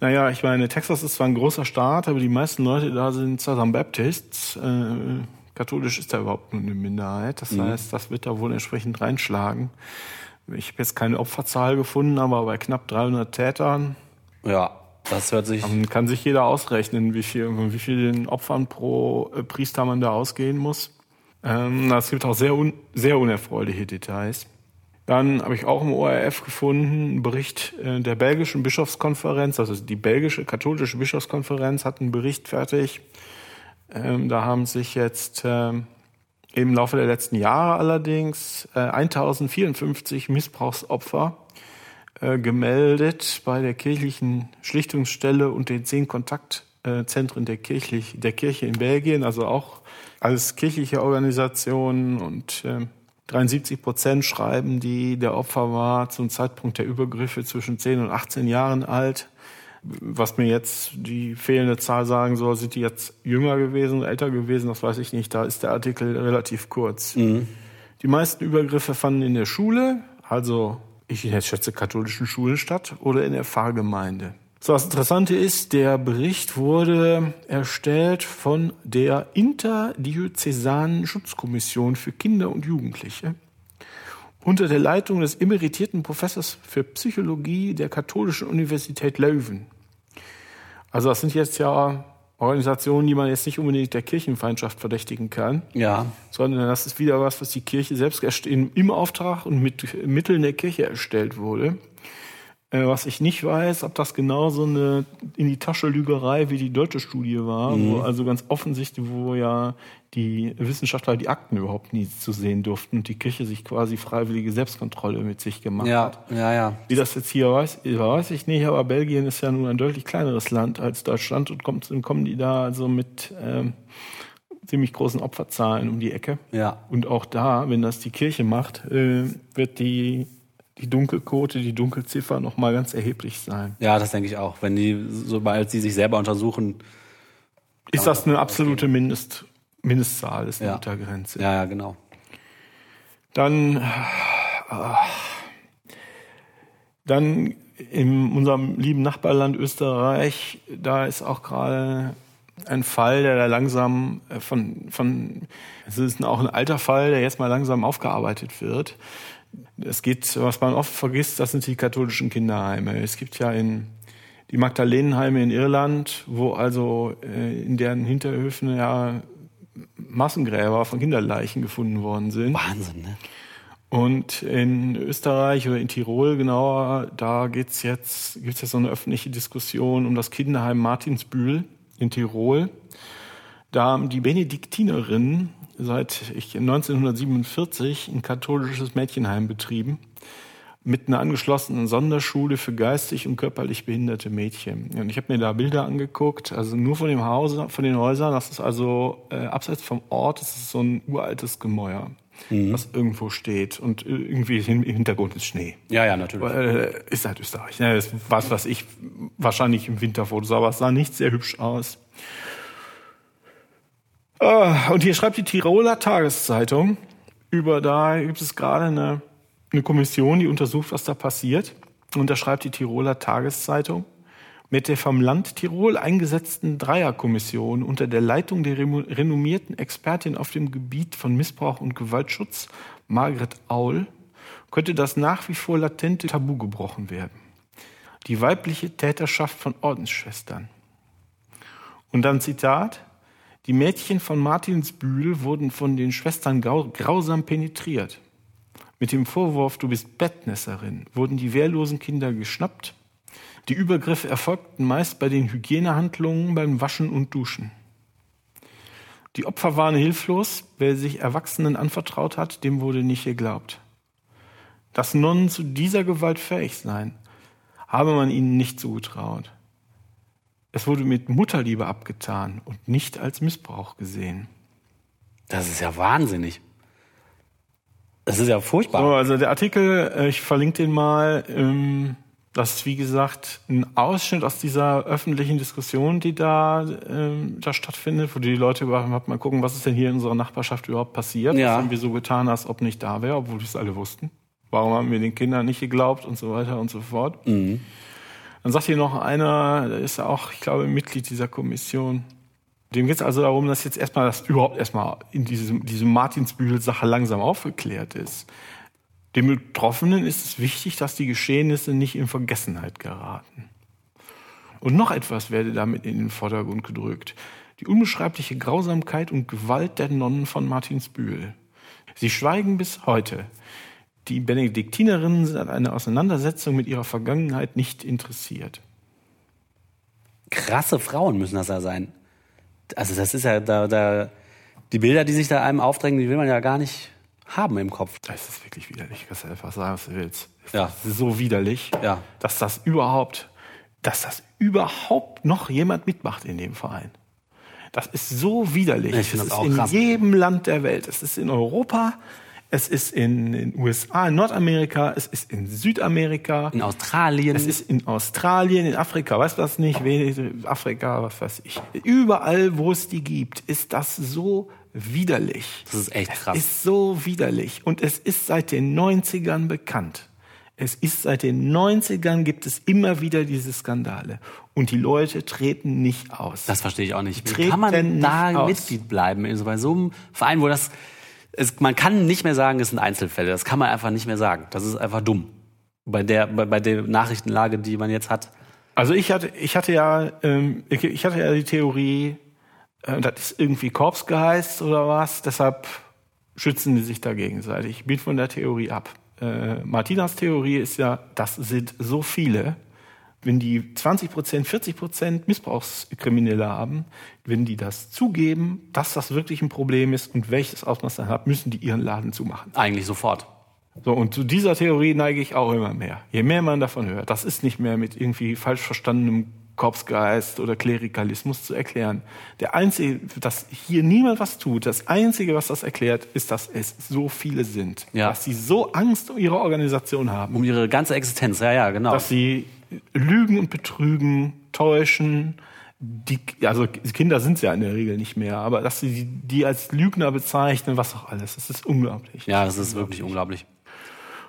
Naja, ich meine, Texas ist zwar ein großer Staat, aber die meisten Leute da sind Southern Baptists. Äh, katholisch ist da überhaupt nur eine Minderheit. Das heißt, das wird da wohl entsprechend reinschlagen. Ich habe jetzt keine Opferzahl gefunden, aber bei knapp 300 Tätern Ja, das hört sich. dann kann sich jeder ausrechnen, wie viel, wie vielen Opfern pro äh, Priester man da ausgehen muss. Ähm, es gibt auch sehr, un, sehr unerfreuliche Details. Dann habe ich auch im ORF gefunden einen Bericht äh, der belgischen Bischofskonferenz, also die belgische katholische Bischofskonferenz hat einen Bericht fertig. Ähm, da haben sich jetzt ähm, im Laufe der letzten Jahre allerdings äh, 1054 Missbrauchsopfer äh, gemeldet bei der kirchlichen Schlichtungsstelle und den zehn Kontaktzentren der, kirchlich, der Kirche in Belgien, also auch als kirchliche Organisationen und äh, 73 Prozent schreiben, die der Opfer war zum Zeitpunkt der Übergriffe zwischen 10 und 18 Jahren alt. Was mir jetzt die fehlende Zahl sagen soll, sind die jetzt jünger gewesen, älter gewesen, das weiß ich nicht. Da ist der Artikel relativ kurz. Die meisten Übergriffe fanden in der Schule, also ich schätze katholischen Schulen statt oder in der Pfarrgemeinde. So, das Interessante ist, der Bericht wurde erstellt von der Interdiözesanen Schutzkommission für Kinder und Jugendliche unter der Leitung des emeritierten Professors für Psychologie der Katholischen Universität Leuven. Also das sind jetzt ja Organisationen, die man jetzt nicht unbedingt der Kirchenfeindschaft verdächtigen kann Ja, sondern das ist wieder was, was die Kirche selbst im Auftrag und mit Mitteln der Kirche erstellt wurde. Äh, was ich nicht weiß, ob das genauso eine in die Tasche Lügerei wie die deutsche Studie war, wo also ganz offensichtlich, wo ja die Wissenschaftler die Akten überhaupt nie zu sehen durften und die Kirche sich quasi freiwillige Selbstkontrolle mit sich gemacht ja, hat. ja, ja. Wie das jetzt hier weiß, weiß ich nicht, aber Belgien ist ja nun ein deutlich kleineres Land als Deutschland und kommt, kommen die da also mit ähm, ziemlich großen Opferzahlen um die Ecke. Ja. Und auch da, wenn das die Kirche macht, äh, wird die, die Dunkelquote, die Dunkelziffer noch mal ganz erheblich sein. Ja, das denke ich auch. Wenn die, sobald sie sich selber untersuchen, Ist das eine absolute Mindest, Mindestzahl, ist eine Ja. Untergrenze. ja, ja, genau. Dann, dann in unserem lieben Nachbarland Österreich, da ist auch gerade ein Fall, der da langsam äh, von, von, es ist auch ein alter Fall, der jetzt mal langsam aufgearbeitet wird. Es geht, was man oft vergisst, das sind die katholischen Kinderheime. Es gibt ja in die Magdalenenheime in Irland, wo also äh, in deren Hinterhöfen ja Massengräber von Kinderleichen gefunden worden sind. Wahnsinn, ne? Und in Österreich oder in Tirol genauer, da geht's jetzt, gibt's jetzt so eine öffentliche Diskussion um das Kinderheim Martinsbühl in Tirol. Da haben die Benediktinerinnen seit ich 1947 ein katholisches Mädchenheim betrieben mit einer angeschlossenen Sonderschule für geistig und körperlich behinderte Mädchen. Und ich habe mir da Bilder angeguckt, also nur von dem Haus, von den Häusern. Das ist also äh, abseits vom Ort, das ist so ein uraltes Gemäuer, was irgendwo steht und irgendwie im Hintergrund ist Schnee. Ja, ja, natürlich. Äh, ist halt Österreich. Ne? Das ist was, was ich wahrscheinlich im Winterfotos, aber es sah nicht sehr hübsch aus. Ah, und hier schreibt die Tiroler Tageszeitung über, da gibt es gerade eine, eine Kommission, die untersucht, was da passiert. Und da schreibt die Tiroler Tageszeitung, mit der vom Land Tirol eingesetzten Dreierkommission unter der Leitung der renommierten Expertin auf dem Gebiet von Missbrauch und Gewaltschutz, Margret Aul, könnte das nach wie vor latente Tabu gebrochen werden. Die weibliche Täterschaft von Ordensschwestern. Und dann Zitat. Die Mädchen von Martinsbühl wurden von den Schwestern grausam penetriert. Mit dem Vorwurf, du bist Bettnässerin, wurden die wehrlosen Kinder geschnappt. Die Übergriffe erfolgten meist bei den Hygienehandlungen, beim Waschen und Duschen. Die Opfer waren hilflos. Wer sich Erwachsenen anvertraut hat, dem wurde nicht geglaubt. Dass Nonnen zu dieser Gewalt fähig seien, habe man ihnen nicht zugetraut. Es wurde mit Mutterliebe abgetan und nicht als Missbrauch gesehen. Das ist ja wahnsinnig. Das ist ja furchtbar. So, also der Artikel, äh, ich verlinke den mal. Ähm, das ist wie gesagt ein Ausschnitt aus dieser öffentlichen Diskussion, die da, ähm, da stattfindet, wo die Leute überhaupt mal gucken, was ist denn hier in unserer Nachbarschaft überhaupt passiert. Ja. Das haben wir so getan, als ob nicht da wäre, obwohl wir es alle wussten. Warum haben wir den Kindern nicht geglaubt und so weiter und so fort. Mhm. Dann sagt hier noch einer, der ist auch, ich glaube, Mitglied dieser Kommission. Dem geht es also darum, dass jetzt erstmal das überhaupt erstmal in diesem, diesem Martinsbühl-Sache langsam aufgeklärt ist. Dem Betroffenen ist es wichtig, dass die Geschehnisse nicht in Vergessenheit geraten. Und noch etwas werde damit in den Vordergrund gedrückt. Die unbeschreibliche Grausamkeit und Gewalt der Nonnen von Martinsbühl. Sie schweigen bis heute. Die Benediktinerinnen sind an einer Auseinandersetzung mit ihrer Vergangenheit nicht interessiert. Krasse Frauen müssen das ja sein also das ist ja da, da, die Bilder, die sich da einem aufdrängen, die will man ja gar nicht haben im Kopf. Das ist wirklich widerlich, was du einfach sagen, was du willst. Das ja. ist so widerlich, ja. dass das überhaupt, dass das überhaupt noch jemand mitmacht in dem Verein. Das ist so widerlich. Ich das, das ist in krass. jedem Land der Welt. Es ist in Europa, es ist in den USA, in Nordamerika, es ist in Südamerika. In Australien. Es ist in Australien, in Afrika, weißt du was nicht, Afrika, was weiß ich. Überall, wo es die gibt, ist das so widerlich. Das ist echt krass. Es ist so widerlich. Und es ist seit den 90ern bekannt. Es ist seit den 90ern gibt es immer wieder diese Skandale. Und die Leute treten nicht aus. Das verstehe ich auch nicht. Wie kann man da Mitglied bleiben? Also bei so einem Verein, wo das es, man kann nicht mehr sagen, es sind Einzelfälle. Das kann man einfach nicht mehr sagen. Das ist einfach dumm. Bei der, bei, bei der Nachrichtenlage, die man jetzt hat. Also ich hatte, ich hatte ja, ähm, ich, hatte ja die Theorie, äh, das ist irgendwie Korpsgeist oder was, deshalb schützen die sich da gegenseitig. Ich bin von der Theorie ab. Äh, Martinas Theorie ist ja, das sind so viele, wenn die 20 Prozent, 40 Prozent Missbrauchskriminelle haben, wenn die das zugeben, dass das wirklich ein Problem ist und welches Ausmaß das hat, müssen die ihren Laden zumachen. Eigentlich sofort. So, und zu dieser Theorie neige ich auch immer mehr. Je mehr man davon hört, das ist nicht mehr mit irgendwie falsch verstandenem Korpsgeist oder Klerikalismus zu erklären. Der einzige, dass hier niemand was tut, das einzige, was das erklärt, ist, dass es so viele sind. Ja. Dass sie so Angst um ihre Organisation haben. Um ihre ganze Existenz, ja, ja, genau. Dass sie lügen und betrügen, täuschen. Die, also Kinder sind es ja in der Regel nicht mehr, aber dass sie die als Lügner bezeichnen, was auch alles, das ist unglaublich. Ja, das ist wirklich unglaublich.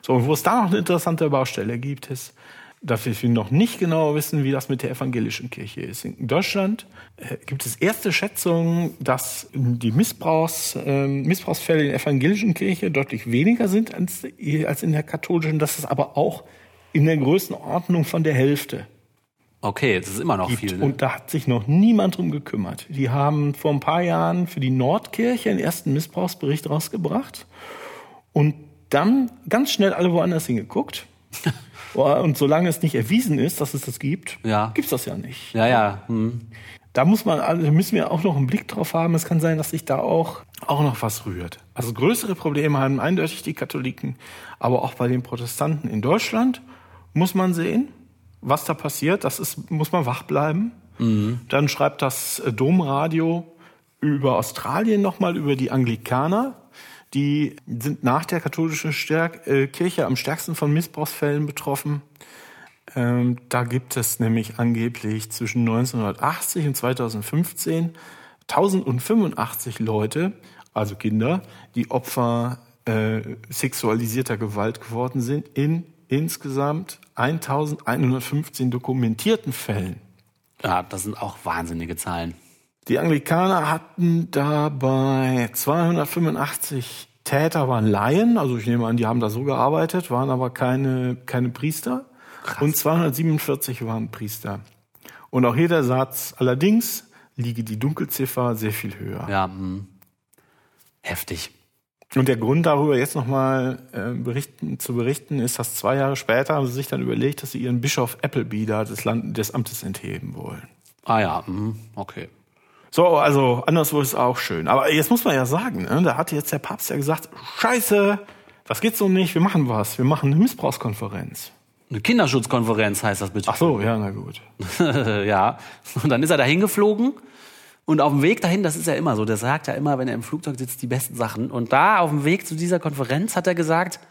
So, und wo es da noch eine interessante Baustelle gibt, ist, dass wir noch nicht genau wissen, wie das mit der evangelischen Kirche ist. In Deutschland äh, gibt es erste Schätzungen, dass die Missbrauchs, äh, Missbrauchsfälle in der evangelischen Kirche deutlich weniger sind als, als in der katholischen, dass es aber auch in der Größenordnung von der Hälfte. Okay, das ist immer noch gibt. viel. Ne? Und da hat sich noch niemand drum gekümmert. Die haben vor ein paar Jahren für die Nordkirche einen ersten Missbrauchsbericht rausgebracht und dann ganz schnell alle woanders hingeguckt. und solange es nicht erwiesen ist, dass es das gibt, ja. gibt es das ja nicht. Ja, ja. Hm. Da muss man, also müssen wir auch noch einen Blick drauf haben. Es kann sein, dass sich da auch, auch noch was rührt. Also größere Probleme haben eindeutig die Katholiken, aber auch bei den Protestanten in Deutschland muss man sehen, was da passiert. Das ist, muss man wach bleiben. Mhm. Dann schreibt das äh, Domradio über Australien nochmal über die Anglikaner. Die sind nach der katholischen Stärk äh, Kirche am stärksten von Missbrauchsfällen betroffen. Ähm, da gibt es nämlich angeblich zwischen 1980 und 2015 1085 Leute, also Kinder, die Opfer äh, sexualisierter Gewalt geworden sind in insgesamt 1115 dokumentierten Fällen. Ja, das sind auch wahnsinnige Zahlen. Die Anglikaner hatten dabei 285 Täter waren Laien, also ich nehme an, die haben da so gearbeitet, waren aber keine, keine Priester. Krass. Und 247 waren Priester. Und auch hier der Satz, allerdings liege die Dunkelziffer sehr viel höher. Ja, mh. Hm. heftig. Und der Grund darüber jetzt nochmal äh, berichten, zu berichten ist, dass zwei Jahre später haben sie sich dann überlegt, dass sie ihren Bischof Appleby da des, Land des Amtes entheben wollen. Ah ja, mh. okay. So, also anderswo ist auch schön. Aber jetzt muss man ja sagen, ne, da hat jetzt der Papst ja gesagt, scheiße, das geht so nicht, wir machen was, wir machen eine Missbrauchskonferenz. Eine Kinderschutzkonferenz heißt das bitte. Ach so, ja, na gut. ja, und dann ist er da hingeflogen und auf dem Weg dahin, das ist ja immer so, der sagt ja immer, wenn er im Flugzeug sitzt, die besten Sachen. Und da auf dem Weg zu dieser Konferenz hat er gesagt,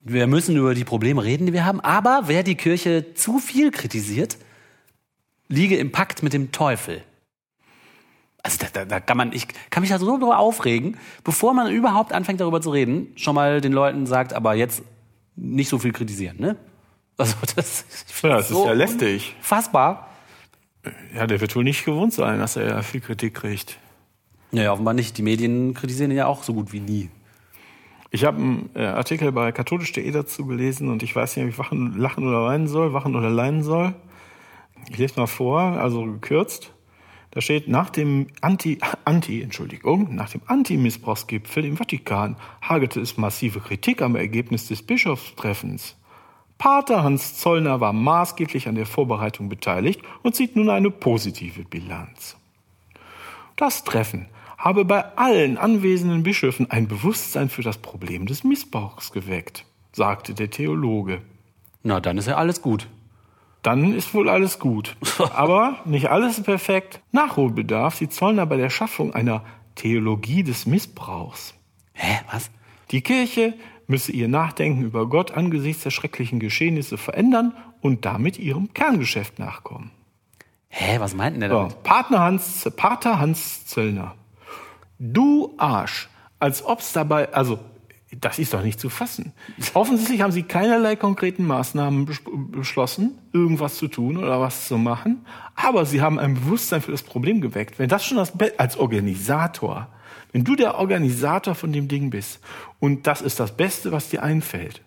wir müssen über die Probleme reden, die wir haben, aber wer die Kirche zu viel kritisiert, liege im Pakt mit dem Teufel. Also da, da, da kann man, ich kann mich da so drüber aufregen, bevor man überhaupt anfängt darüber zu reden, schon mal den Leuten sagt, aber jetzt nicht so viel kritisieren, ne? Also das, ja, das so ist ja lästig. Fassbar. Ja, der wird wohl nicht gewohnt sein, dass er ja viel Kritik kriegt. Naja, offenbar nicht. Die Medien kritisieren ihn ja auch so gut wie nie. Ich habe einen äh, Artikel bei katholisch.de dazu gelesen und ich weiß nicht, ob ich wachen, lachen oder weinen soll, wachen oder leiden soll. Ich lese mal vor, also gekürzt. Da steht, nach dem Anti, Anti, Entschuldigung, nach dem Anti-Missbrauchsgipfel im Vatikan hagete es massive Kritik am Ergebnis des Bischofstreffens. Pater Hans Zollner war maßgeblich an der Vorbereitung beteiligt und zieht nun eine positive Bilanz. Das Treffen habe bei allen anwesenden Bischöfen ein Bewusstsein für das Problem des Missbrauchs geweckt, sagte der Theologe. Na, dann ist ja alles gut. Dann ist wohl alles gut. Aber nicht alles ist perfekt. Nachholbedarf sieht Zollner bei der Schaffung einer Theologie des Missbrauchs. Hä, was? Die Kirche müsse ihr Nachdenken über Gott angesichts der schrecklichen Geschehnisse verändern und damit ihrem Kerngeschäft nachkommen. Hä, was meint denn der damit? So, Partner Hans, Pater Hans Zöllner. Du Arsch. Als ob's dabei, also, das ist doch nicht zu fassen. Offensichtlich haben sie keinerlei konkreten Maßnahmen beschlossen, irgendwas zu tun oder was zu machen. Aber sie haben ein Bewusstsein für das Problem geweckt. Wenn das schon das, Be als Organisator, wenn du der Organisator von dem Ding bist und das ist das Beste, was dir einfällt.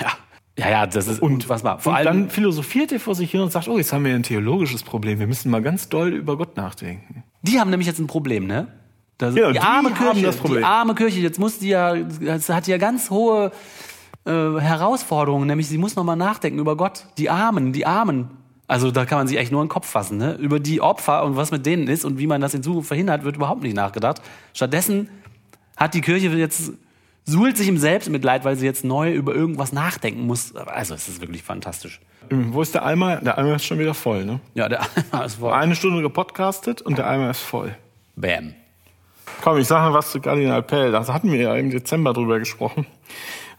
Ja. Ja, ja, das ist und was war. Vor und allem dann philosophiert er vor sich hin und sagt, oh, jetzt haben wir ein theologisches Problem. Wir müssen mal ganz doll über Gott nachdenken. Die haben nämlich jetzt ein Problem, ne? Das, ja, die, arme Kirche, die arme Kirche, jetzt muss die ja, das hat ja ganz hohe äh, Herausforderungen, nämlich sie muss nochmal nachdenken über Gott. Die Armen, die Armen. Also da kann man sich echt nur in den Kopf fassen. Ne? Über die Opfer und was mit denen ist und wie man das in Zukunft verhindert, wird überhaupt nicht nachgedacht. Stattdessen hat die Kirche jetzt suhlt sich im Selbstmitleid, weil sie jetzt neu über irgendwas nachdenken muss. Also es ist wirklich fantastisch. Wo ist der Eimer? Der Eimer ist schon wieder voll, ne? Ja, der Eimer ist voll. Eine Stunde gepodcastet und der Eimer ist voll. Bam. Komm, ich sage mal was zu Kardinal Pell. Da hatten wir ja im Dezember drüber gesprochen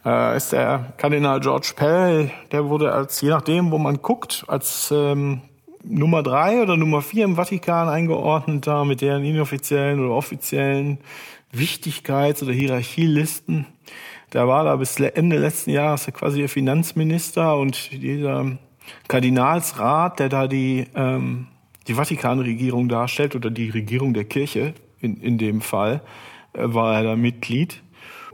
äh, ist der Kardinal George Pell, der wurde als, je nachdem, wo man guckt, als ähm, Nummer drei oder Nummer vier im Vatikan eingeordnet, da mit deren inoffiziellen oder offiziellen Wichtigkeits- oder Hierarchielisten. Der war da bis Ende letzten Jahres quasi der Finanzminister und dieser Kardinalsrat, der da die, ähm, die Vatikanregierung darstellt oder die Regierung der Kirche in, in dem Fall, äh, war er da Mitglied.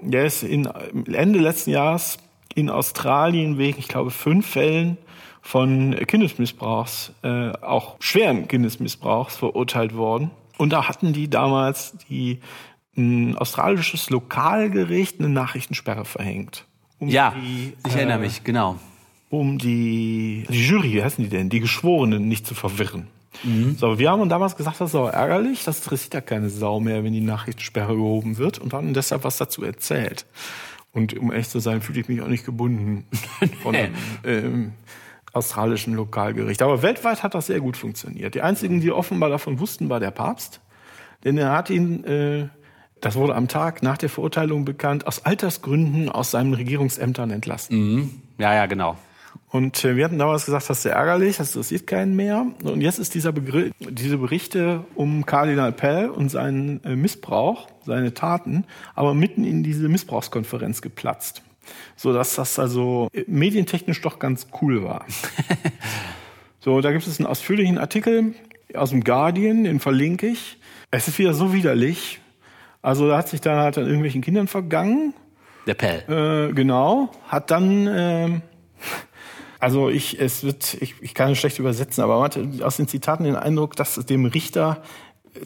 Der ist in, Ende letzten Jahres in Australien wegen, ich glaube, fünf Fällen von Kindesmissbrauchs, äh, auch schweren Kindesmissbrauchs verurteilt worden. Und da hatten die damals die ein australisches Lokalgericht eine Nachrichtensperre verhängt. Um ja, die, ich erinnere äh, mich, genau. Um die, die Jury, wie heißen die denn, die Geschworenen nicht zu verwirren. Mhm. So, wir haben damals gesagt, das ist auch ärgerlich, das interessiert ja keine Sau mehr, wenn die Nachrichtensperre gehoben wird und haben deshalb was dazu erzählt. Und um ehrlich zu sein, fühle ich mich auch nicht gebunden von einem ähm, australischen Lokalgericht. Aber weltweit hat das sehr gut funktioniert. Die einzigen, die offenbar davon wussten, war der Papst. Denn er hat ihn, äh, das wurde am Tag nach der Verurteilung bekannt, aus Altersgründen aus seinen Regierungsämtern entlassen. Mhm. Ja, ja, genau. Und äh, wir hatten damals gesagt, das ist sehr ärgerlich, das interessiert keinen mehr. Und jetzt ist dieser Begr diese Berichte um Kardinal Pell und seinen äh, Missbrauch, seine Taten, aber mitten in diese Missbrauchskonferenz geplatzt. So dass das also medientechnisch doch ganz cool war. So, da gibt es einen ausführlichen Artikel aus dem Guardian, den verlinke ich. Es ist wieder so widerlich. Also da hat sich da halt an irgendwelchen Kindern vergangen. Der Pell. Äh, genau. Hat dann, ähm, also ich, es wird, ich, ich kann es schlecht übersetzen, aber man hat aus den Zitaten den Eindruck, dass dem Richter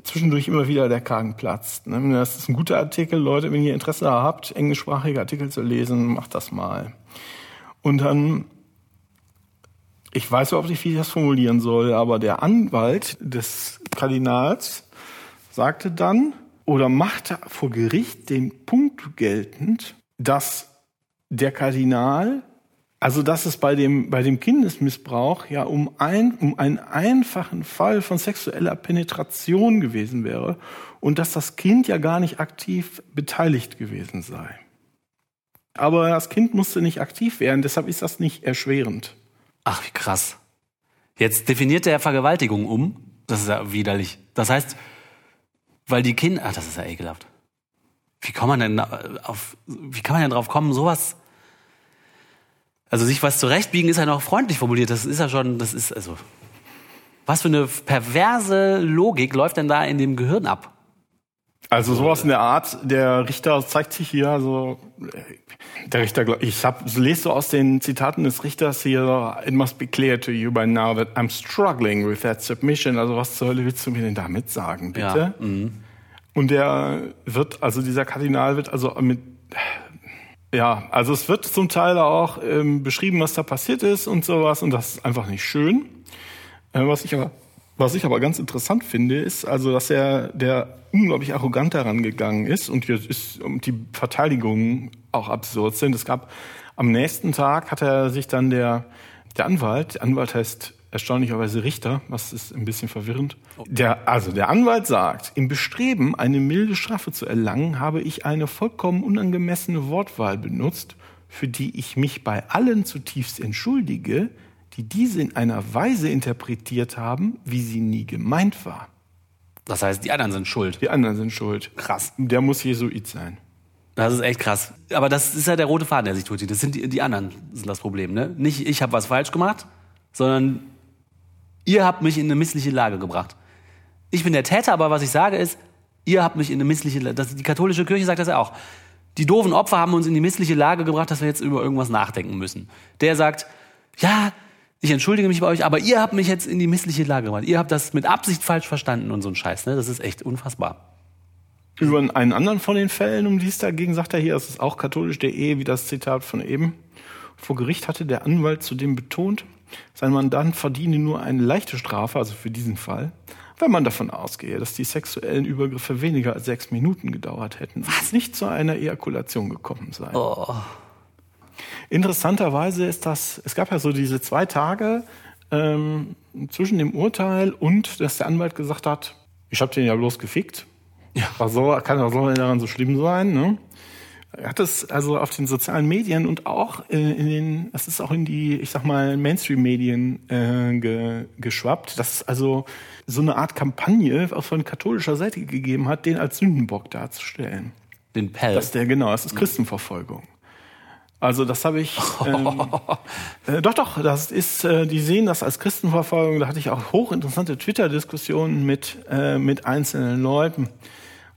zwischendurch immer wieder der Kragen platzt. Ne? Das ist ein guter Artikel, Leute, wenn ihr Interesse habt, englischsprachige Artikel zu lesen, macht das mal. Und dann, ich weiß überhaupt nicht, wie ich das formulieren soll, aber der Anwalt des Kardinals sagte dann oder machte vor Gericht den Punkt geltend, dass der Kardinal also, dass es bei dem, bei dem Kindesmissbrauch ja um, ein, um einen einfachen Fall von sexueller Penetration gewesen wäre und dass das Kind ja gar nicht aktiv beteiligt gewesen sei. Aber das Kind musste nicht aktiv werden, deshalb ist das nicht erschwerend. Ach, wie krass. Jetzt definiert er Vergewaltigung um. Das ist ja widerlich. Das heißt, weil die Kinder, ach, das ist ja ekelhaft. Wie kann man denn auf, wie kann man denn drauf kommen, sowas also sich was zurechtbiegen ist ja noch freundlich formuliert. Das ist ja schon, das ist also. Was für eine perverse Logik läuft denn da in dem Gehirn ab? Also sowas in der Art, der Richter zeigt sich hier so, der Richter, ich hab, lese so aus den Zitaten des Richters hier, it must be clear to you by now that I'm struggling with that submission. Also was zur Hölle willst du mir denn damit sagen, bitte? Ja, mhm. Und der wird, also dieser Kardinal wird also mit ja, also es wird zum Teil auch ähm, beschrieben, was da passiert ist und sowas und das ist einfach nicht schön. Äh, was ich aber was ich aber ganz interessant finde, ist also, dass er der unglaublich arrogant daran gegangen ist und jetzt ist die Verteidigungen auch absurd sind. Es gab am nächsten Tag hat er sich dann der der Anwalt, der Anwalt heißt erstaunlicherweise Richter, was ist ein bisschen verwirrend. Der, also der Anwalt sagt, im Bestreben, eine milde Strafe zu erlangen, habe ich eine vollkommen unangemessene Wortwahl benutzt, für die ich mich bei allen zutiefst entschuldige, die diese in einer Weise interpretiert haben, wie sie nie gemeint war. Das heißt, die anderen sind schuld. Die anderen sind schuld. Krass. Der muss Jesuit sein. Das ist echt krass. Aber das ist ja der rote Faden, der sich tut. Das sind die, die anderen sind das Problem, ne? Nicht ich habe was falsch gemacht, sondern Ihr habt mich in eine missliche Lage gebracht. Ich bin der Täter, aber was ich sage ist, ihr habt mich in eine missliche Lage. Die katholische Kirche sagt das ja auch. Die doofen Opfer haben uns in die missliche Lage gebracht, dass wir jetzt über irgendwas nachdenken müssen. Der sagt, ja, ich entschuldige mich bei euch, aber ihr habt mich jetzt in die missliche Lage gebracht. Ihr habt das mit Absicht falsch verstanden und so ein Scheiß. Ne? Das ist echt unfassbar. Über einen anderen von den Fällen, um die es dagegen sagt er hier, das ist auch katholisch.de, wie das Zitat von eben. Vor Gericht hatte der Anwalt zudem betont, sein Mandant verdiene nur eine leichte Strafe, also für diesen Fall, wenn man davon ausgehe, dass die sexuellen Übergriffe weniger als sechs Minuten gedauert hätten, was nicht zu einer Ejakulation gekommen sei. Oh. Interessanterweise ist das, es gab ja so diese zwei Tage ähm, zwischen dem Urteil und dass der Anwalt gesagt hat, ich habe den ja bloß gefickt. Ja. Was soll, kann auch daran so schlimm sein, ne? Er hat es also auf den sozialen Medien und auch in den, das ist auch in die, ich sag mal, Mainstream-Medien äh, ge, geschwappt, dass es also so eine Art Kampagne auch von katholischer Seite gegeben hat, den als Sündenbock darzustellen. Den Pell. Das der genau, das ist Christenverfolgung. Also das habe ich. Ähm, äh, doch, doch, das ist, äh, die sehen das als Christenverfolgung. Da hatte ich auch hochinteressante Twitter-Diskussionen mit, äh, mit einzelnen Leuten.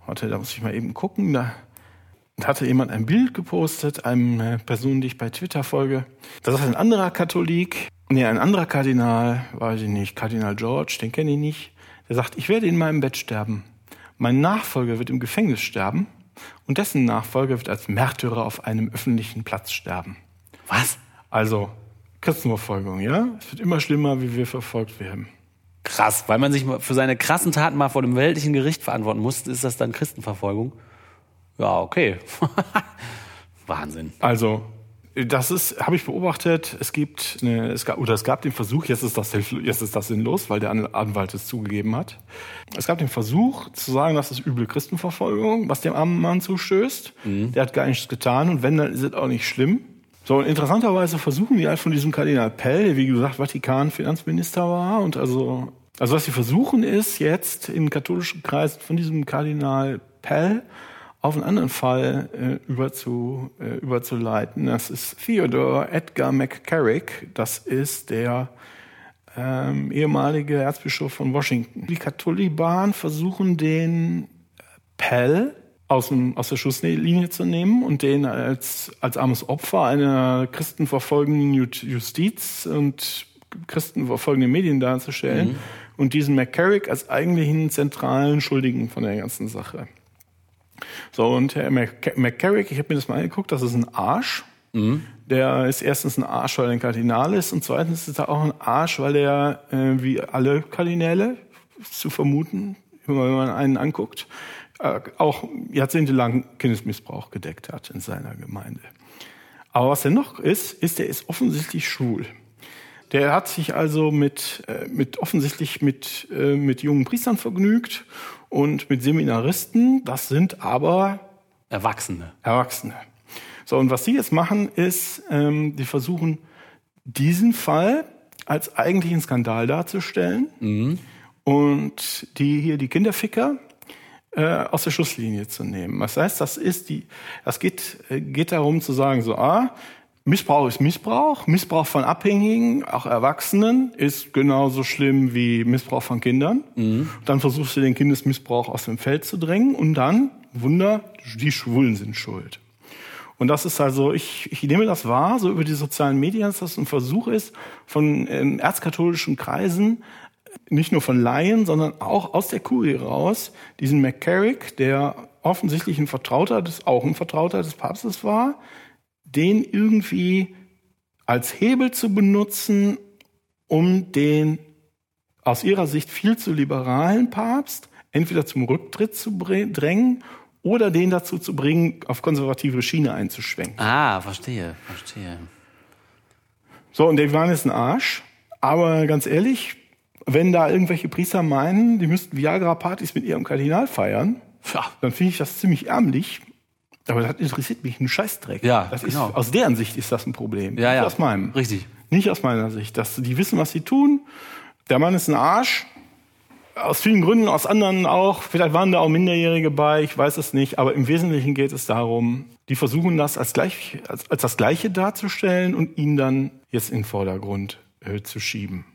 Warte, da muss ich mal eben gucken. Da hatte jemand ein Bild gepostet, einem Person, die ich bei Twitter folge. Da sagt ein anderer Katholik, nee, ein anderer Kardinal, weiß ich nicht, Kardinal George, den kenne ich nicht, der sagt, ich werde in meinem Bett sterben. Mein Nachfolger wird im Gefängnis sterben und dessen Nachfolger wird als Märtyrer auf einem öffentlichen Platz sterben. Was? Also Christenverfolgung, ja? Es wird immer schlimmer, wie wir verfolgt werden. Krass, weil man sich für seine krassen Taten mal vor dem weltlichen Gericht verantworten muss, ist das dann Christenverfolgung? Ja, okay. Wahnsinn. Also, das ist, habe ich beobachtet. Es gibt, eine, es gab, oder es gab den Versuch, jetzt ist das, jetzt ist das sinnlos, weil der Anwalt es zugegeben hat. Es gab den Versuch zu sagen, das ist üble Christenverfolgung, was dem armen Mann zustößt. Mhm. Der hat gar nichts getan und wenn, dann ist es auch nicht schlimm. So, und interessanterweise versuchen die halt von diesem Kardinal Pell, der wie gesagt Vatikan-Finanzminister war und also, also was sie versuchen ist jetzt in katholischen Kreisen von diesem Kardinal Pell auf einen anderen Fall äh, überzu, äh, überzuleiten. Das ist Theodore Edgar McCarrick. Das ist der ähm, ehemalige Erzbischof von Washington. Die Katholiken versuchen den Pell aus, dem, aus der Schusslinie zu nehmen und den als, als armes Opfer einer christenverfolgenden Justiz und christenverfolgenden Medien darzustellen mhm. und diesen McCarrick als eigentlichen zentralen Schuldigen von der ganzen Sache. So, und Herr McCarrick, ich habe mir das mal angeguckt, das ist ein Arsch. Mhm. Der ist erstens ein Arsch, weil er ein Kardinal ist und zweitens ist er auch ein Arsch, weil er, äh, wie alle Kardinäle zu vermuten, wenn man einen anguckt, äh, auch jahrzehntelang Kindesmissbrauch gedeckt hat in seiner Gemeinde. Aber was er noch ist, ist, er ist offensichtlich schwul. Der hat sich also mit, äh, mit offensichtlich mit, äh, mit jungen Priestern vergnügt und mit Seminaristen. Das sind aber Erwachsene. Erwachsene. So, und was sie jetzt machen, ist, ähm, die versuchen, diesen Fall als eigentlichen Skandal darzustellen. Mhm. Und die hier, die Kinderficker, äh, aus der Schusslinie zu nehmen. Das heißt, das ist die, das geht, äh, geht darum zu sagen, so, ah, Missbrauch ist Missbrauch. Missbrauch von Abhängigen, auch Erwachsenen, ist genauso schlimm wie Missbrauch von Kindern. Mhm. Dann versuchst du den Kindesmissbrauch aus dem Feld zu drängen und dann, Wunder, die Schwulen sind schuld. Und das ist also, ich, ich nehme das wahr, so über die sozialen Medien, dass das ein Versuch ist, von ähm, erzkatholischen Kreisen, nicht nur von Laien, sondern auch aus der Kurie raus, diesen McCarrick, der offensichtlich ein Vertrauter des, auch ein Vertrauter des Papstes war, den irgendwie als Hebel zu benutzen, um den aus ihrer Sicht viel zu liberalen Papst entweder zum Rücktritt zu drängen oder den dazu zu bringen, auf konservative Schiene einzuschwenken. Ah, verstehe, verstehe. So, und der Ivan ist ein Arsch. Aber ganz ehrlich, wenn da irgendwelche Priester meinen, die müssten Viagra-Partys mit ihrem Kardinal feiern, ja. dann finde ich das ziemlich ärmlich. Aber das interessiert mich ein Scheißdreck. Ja, das genau. ist, aus deren Sicht ist das ein Problem. Ja, Nicht ja. aus meinem. Richtig. Nicht aus meiner Sicht. Dass die wissen, was sie tun. Der Mann ist ein Arsch. Aus vielen Gründen, aus anderen auch. Vielleicht waren da auch Minderjährige bei, ich weiß es nicht. Aber im Wesentlichen geht es darum, die versuchen das als, gleich, als, als das Gleiche darzustellen und ihn dann jetzt in den Vordergrund äh, zu schieben.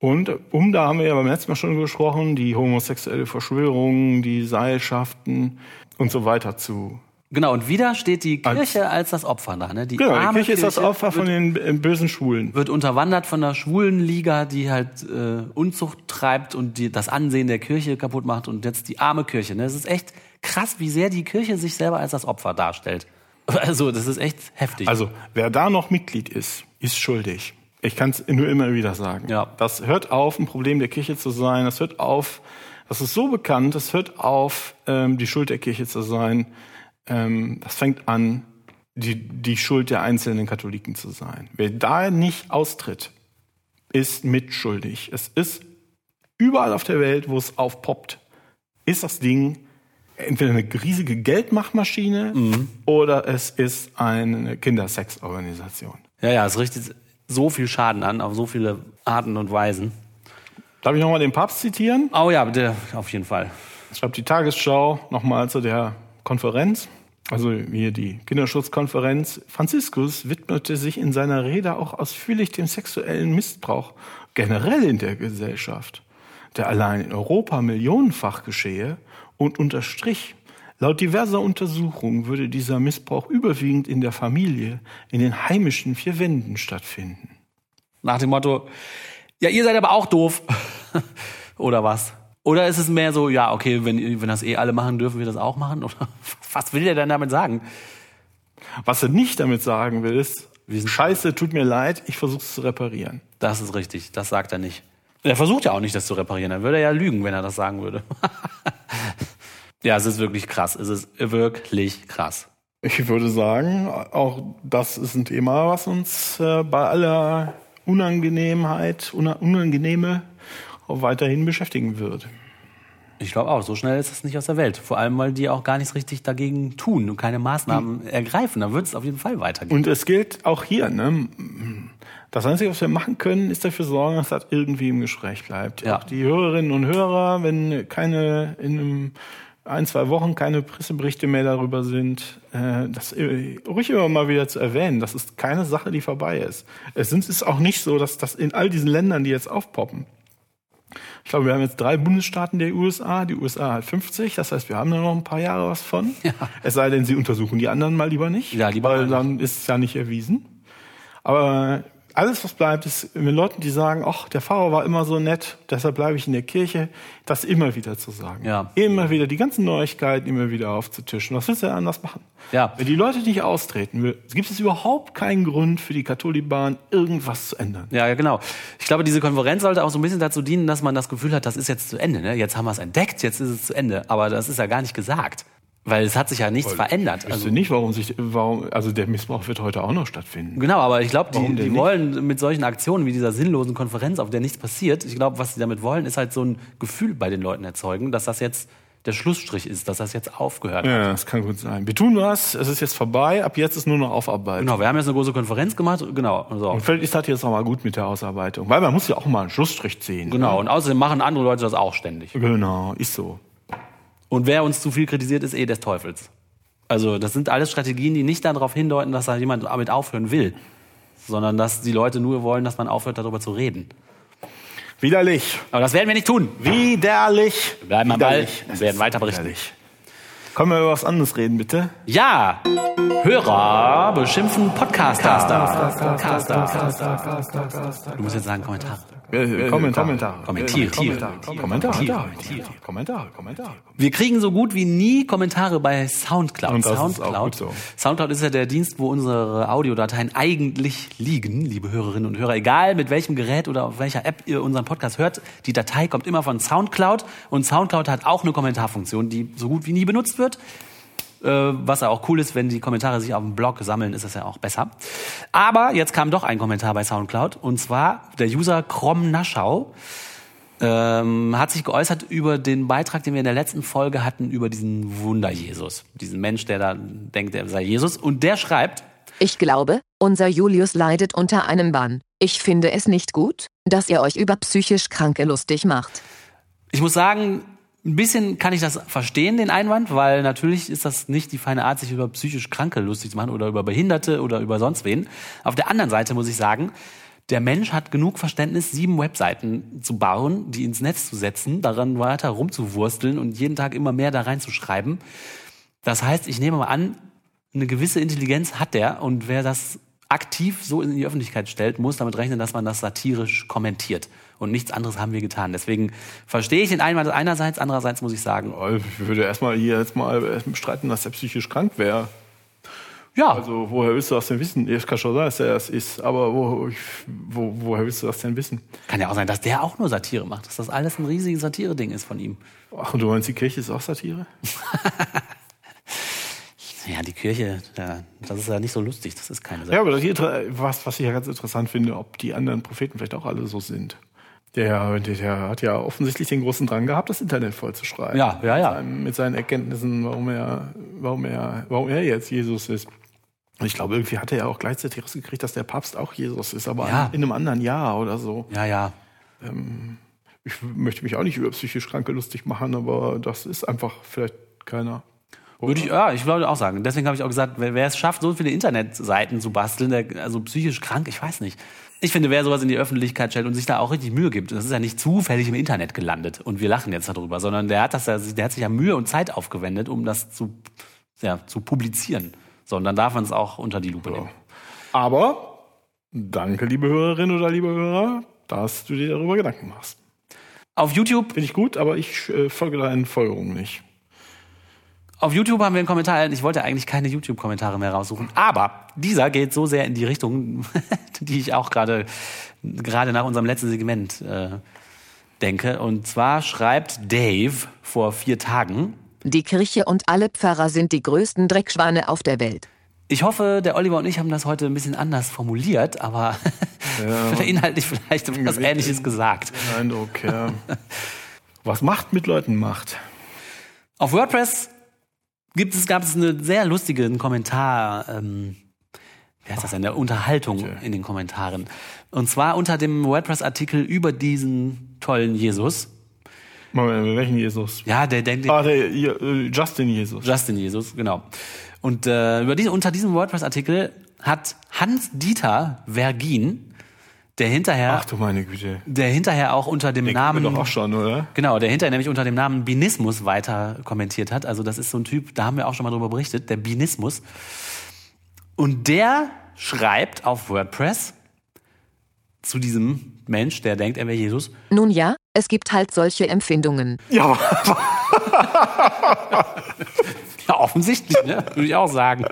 Und um, da haben wir ja beim letzten Mal schon gesprochen, die homosexuelle Verschwörung, die Seilschaften und so weiter zu Genau, und wieder steht die Kirche als, als das Opfer da. Ne? Die genau, die Kirche, ist das Opfer von den äh, bösen Schwulen. Wird unterwandert von der Schwulenliga, die halt äh, Unzucht treibt und die das Ansehen der Kirche kaputt macht und jetzt die arme Kirche. Ne? Es ist echt krass, wie sehr die Kirche sich selber als das Opfer darstellt. Also, das ist echt heftig. Also, wer da noch Mitglied ist, ist schuldig. Ich kann es nur immer wieder sagen. Ja. Das hört auf, ein Problem der Kirche zu sein. Das hört auf, das ist so bekannt, das hört auf, ähm, die Schuld der Kirche zu sein ähm, das fängt an, die, die Schuld der einzelnen Katholiken zu sein. Wer da nicht austritt, ist mitschuldig. Es ist überall auf der Welt, wo es aufpoppt, ist das Ding entweder eine riesige Geldmachmaschine mhm. oder es ist eine Kindersexorganisation. Ja, ja, es richtet so viel Schaden an, auf so viele Arten und Weisen. Darf ich nochmal den Papst zitieren? Oh ja, bitte, auf jeden Fall. Schreibt die Tagesschau nochmal zu der Konferenz, also hier die Kinderschutzkonferenz. Franziskus widmete sich in seiner Rede auch ausführlich dem sexuellen Missbrauch generell in der Gesellschaft, der allein in Europa millionenfach geschehe und unterstrich, laut diverser Untersuchungen würde dieser Missbrauch überwiegend in der Familie, in den heimischen vier Wänden stattfinden. Nach dem Motto, ja, ihr seid aber auch doof. Oder was? Oder ist es mehr so, ja, okay, wenn, wenn das eh alle machen, dürfen wir das auch machen? Oder was will der denn damit sagen? Was er nicht damit sagen will, ist, Scheiße, tut mir leid, ich versuche es zu reparieren. Das ist richtig, das sagt er nicht. Er versucht ja auch nicht, das zu reparieren. Dann würde er ja lügen, wenn er das sagen würde. ja, es ist wirklich krass. Es ist wirklich krass. Ich würde sagen, auch das ist ein Thema, was uns äh, bei aller Unangenehmheit, Unangenehme weiterhin beschäftigen wird. Ich glaube auch, so schnell ist es nicht aus der Welt. Vor allem, weil die auch gar nichts richtig dagegen tun und keine Maßnahmen mhm. ergreifen. Da wird es auf jeden Fall weitergehen. Und es gilt auch hier, ne? Das Einzige, was wir machen können, ist dafür sorgen, dass das irgendwie im Gespräch bleibt. Ja. Auch die Hörerinnen und Hörer, wenn keine in einem ein, zwei Wochen keine Presseberichte mehr darüber sind, äh, das äh, ruhig immer mal wieder zu erwähnen. Das ist keine Sache, die vorbei ist. Es sind- ist auch nicht so, dass das in all diesen Ländern, die jetzt aufpoppen, ich glaube, wir haben jetzt drei Bundesstaaten der USA. Die USA hat 50. Das heißt, wir haben da noch ein paar Jahre was von. Ja. Es sei denn, sie untersuchen die anderen mal lieber nicht. Ja, lieber weil dann ist es ja nicht erwiesen. Aber alles, was bleibt, ist mit Leuten, die sagen, ach, der Pfarrer war immer so nett, deshalb bleibe ich in der Kirche, das immer wieder zu sagen. Ja. Immer wieder die ganzen Neuigkeiten immer wieder aufzutischen. Was willst du denn anders machen? Ja. Wenn die Leute nicht austreten, will, gibt es überhaupt keinen Grund für die Katholiban, irgendwas zu ändern. Ja, ja, genau. Ich glaube, diese Konferenz sollte auch so ein bisschen dazu dienen, dass man das Gefühl hat, das ist jetzt zu Ende. Ne? Jetzt haben wir es entdeckt, jetzt ist es zu Ende. Aber das ist ja gar nicht gesagt. Weil es hat sich ja nichts verändert. Ich Also, nicht, warum sich, warum, also der Missbrauch wird heute auch noch stattfinden. genau, aber ich glaube, die, die wollen mit solchen Aktionen wie dieser sinnlosen Konferenz, auf der nichts passiert, ich glaube, was sie damit wollen, ist halt so ein Gefühl bei den Leuten erzeugen, dass das jetzt der Schlussstrich ist, dass das jetzt aufgehört hat. Ja, das kann gut sein. Wir tun was, es ist jetzt vorbei, ab jetzt ist nur noch Aufarbeitung. Genau, wir haben jetzt eine große Konferenz gemacht, genau. So. Und vielleicht ist das jetzt auch mal gut mit der Ausarbeitung. Weil man muss ja auch mal einen Schlussstrich ziehen. Genau, und außerdem machen andere Leute das auch ständig. Genau, ist so. Und wer uns zu viel kritisiert, ist eh des Teufels. Also das sind alles Strategien, die nicht darauf hindeuten, dass da jemand damit aufhören will, sondern dass die Leute nur wollen, dass man aufhört, darüber zu reden. Widerlich. Aber das werden wir nicht tun. Widerlich. Wir bleiben am Ball und werden weiter berichten. Widerlich. Können wir über was anderes reden, bitte? Ja, Hörer beschimpfen Podcaster. Du musst jetzt sagen Kommentare. Äh, Kommentare. Kommentare. Kommentiere. Kommentare. Kommentare. Kommentiere. Kommentare. Kommentare. Wir kriegen so gut wie nie Kommentare bei Soundcloud. Und das ist Soundcloud. auch gut so. Soundcloud ist ja der Dienst, wo unsere Audiodateien eigentlich liegen, liebe Hörerinnen und Hörer. Egal mit welchem Gerät oder auf welcher App ihr unseren Podcast hört, die Datei kommt immer von Soundcloud und Soundcloud hat auch eine Kommentarfunktion, die so gut wie nie benutzt wird. Äh, was ja auch cool ist, wenn die Kommentare sich auf dem Blog sammeln, ist das ja auch besser. Aber jetzt kam doch ein Kommentar bei Soundcloud und zwar der User Krom Naschau ähm, hat sich geäußert über den Beitrag, den wir in der letzten Folge hatten, über diesen Wunder-Jesus. Diesen Mensch, der da denkt, er sei Jesus. Und der schreibt, Ich glaube, unser Julius leidet unter einem Bann. Ich finde es nicht gut, dass ihr euch über psychisch Kranke lustig macht. ich muss sagen, ein bisschen kann ich das verstehen, den Einwand, weil natürlich ist das nicht die feine Art, sich über psychisch Kranke lustig zu machen oder über Behinderte oder über sonst wen. Auf der anderen Seite muss ich sagen, der Mensch hat genug Verständnis, sieben Webseiten zu bauen, die ins Netz zu setzen, daran weiter rumzuwursteln und jeden Tag immer mehr da reinzuschreiben. Das heißt, ich nehme mal an, eine gewisse Intelligenz hat der und wer das aktiv so in die Öffentlichkeit stellt, muss damit rechnen, dass man das satirisch kommentiert. Und nichts anderes haben wir getan. Deswegen verstehe ich den Einwand einerseits, andererseits muss ich sagen, Ich würde erstmal hier jetzt mal bestreiten, dass er psychisch krank wäre. ja, Also, woher willst du das denn wissen? Es kann schon sein, dass er das ist, aber wo, wo, woher willst du das denn wissen? kann ja auch sein, dass der auch nur Satire macht, dass das alles ein riesiges Satire-Ding ist von ihm. Ach, und du meinst, die Kirche ist auch Satire? Ja, die Kirche, ja, das ist ja nicht so lustig, das ist keine Ja, Satire. aber das hier, was, was ich ja ganz interessant finde, ob die anderen Propheten vielleicht auch alle so sind. Der, der, der hat ja offensichtlich den großen Drang gehabt, das Internet vollzuschreiben. Ja, ja, ja. Mit seinen, mit seinen Erkenntnissen, warum er, warum er, warum er jetzt Jesus ist. Und ich glaube, irgendwie hat er ja auch gleichzeitig rausgekriegt, dass der Papst auch Jesus ist, aber Ja. in einem anderen Jahr oder so. Ja, ja. Ich möchte mich auch nicht über psychisch Kranke lustig machen, aber das ist einfach vielleicht keiner. Würde ich, ja, ich würde auch sagen. Deswegen habe ich auch gesagt, wer, wer es schafft, so viele Internetseiten zu basteln, der, also psychisch krank, ich weiß nicht. Ich finde, wer sowas in die Öffentlichkeit stellt und sich da auch richtig Mühe gibt, das ist ja nicht zufällig im Internet gelandet und wir lachen jetzt darüber, sondern der hat das der hat sich ja Mühe und Zeit aufgewendet, um das zu, ja, zu publizieren. So, und dann darf man es auch unter die Lupe nehmen. Aber danke, liebe Hörerin oder liebe Hörer, dass du dir darüber Gedanken machst. Auf YouTube Finde ich gut, aber ich äh, folge deinen Folgerungen nicht. Auf YouTube haben wir einen Kommentar erhalten. Ich wollte eigentlich keine YouTube-Kommentare mehr raussuchen. Aber dieser geht so sehr in die Richtung, die ich auch gerade, gerade nach unserem letzten Segment äh, denke. Und zwar schreibt Dave vor vier Tagen, Die Kirche und alle Pfarrer sind die größten Dreckschweine auf der Welt. ich hoffe, der Oliver und ich haben das heute ein bisschen anders formuliert, aber inhaltlich vielleicht etwas Ähnliches gesagt. Eindruck, ja. Was Macht mit Leuten macht. Auf WordPress gibt es, gab es einen sehr lustigen Kommentar, ähm, wie heißt das, eine Unterhaltung in den Kommentaren. Und zwar unter dem WordPress-Artikel über diesen tollen Jesus Moment, welchen Jesus? Ja, der denkt, Ah, der äh, Justin Jesus. Justin Jesus, genau. Und äh, über diese, unter diesem WordPress-Artikel hat Hans-Dieter Vergin, der hinterher, Ach du meine Güte. der hinterher auch unter dem Den Namen, doch auch schon, oder? genau, der hinterher nämlich unter dem Namen Binismus weiter kommentiert hat. Also das ist so ein Typ, da haben wir auch schon mal drüber berichtet, der Binismus. Und der schreibt auf WordPress zu diesem Mensch, der denkt, er wäre Jesus, Nun ja, es gibt halt solche Empfindungen. Ja, ja, offensichtlich, ne? würde ich auch sagen.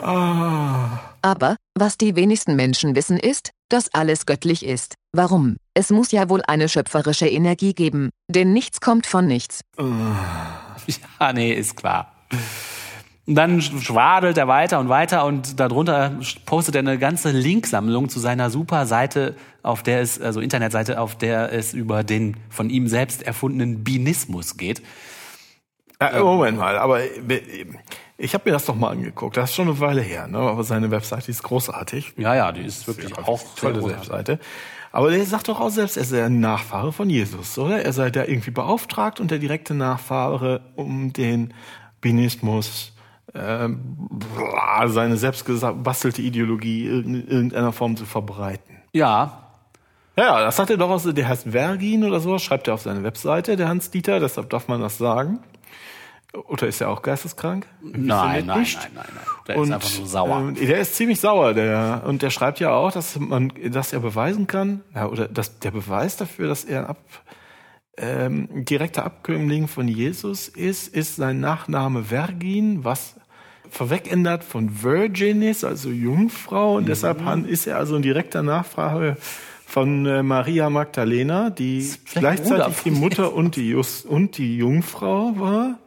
Aber, was die wenigsten Menschen wissen ist, dass alles göttlich ist. Warum? Es muss ja wohl eine schöpferische Energie geben, denn nichts kommt von nichts. Ja, nee, ist klar. Und dann schwadelt er weiter und weiter und darunter postet er eine ganze Linksammlung zu seiner super Seite, auf der es, also Internetseite, auf der es über den von ihm selbst erfundenen Binismus geht. Äh, Moment mal, aber äh, ich habe mir das doch mal angeguckt. Das ist schon eine Weile her, ne? aber seine Webseite ist großartig. Ja, ja, die ist wirklich auch tolle. Webseite. Aber der sagt doch auch selbst, er sei ein Nachfahre von Jesus, oder? Er sei da irgendwie beauftragt und der direkte Nachfahre, um den Binismus, bla, seine selbst gebastelte Ideologie in irgendeiner Form zu verbreiten. Ja, Ja, ja, das sagt er doch aus, der heißt Vergin oder sowas, schreibt er auf seine Webseite, der Hans Dieter, deshalb darf man das sagen. Oder ist er auch geisteskrank? nein, nein, nein, nicht? nein, nein. Der ist einfach nur sauer. ähm, der ist ziemlich sauer, der und der schreibt ja auch, dass man, dass er beweisen kann, ja, oder dass der Beweis dafür, dass er ein ab, ähm, direkter Abkömmling von Jesus ist, ist sein Nachname Vergin, was vorwegändert von Virgin ist, also Jungfrau, und deshalb han- ist er also ein direkter Nachfrage von äh, Maria Magdalena, die gleichzeitig die Mutter und die, Just, und die Jungfrau war.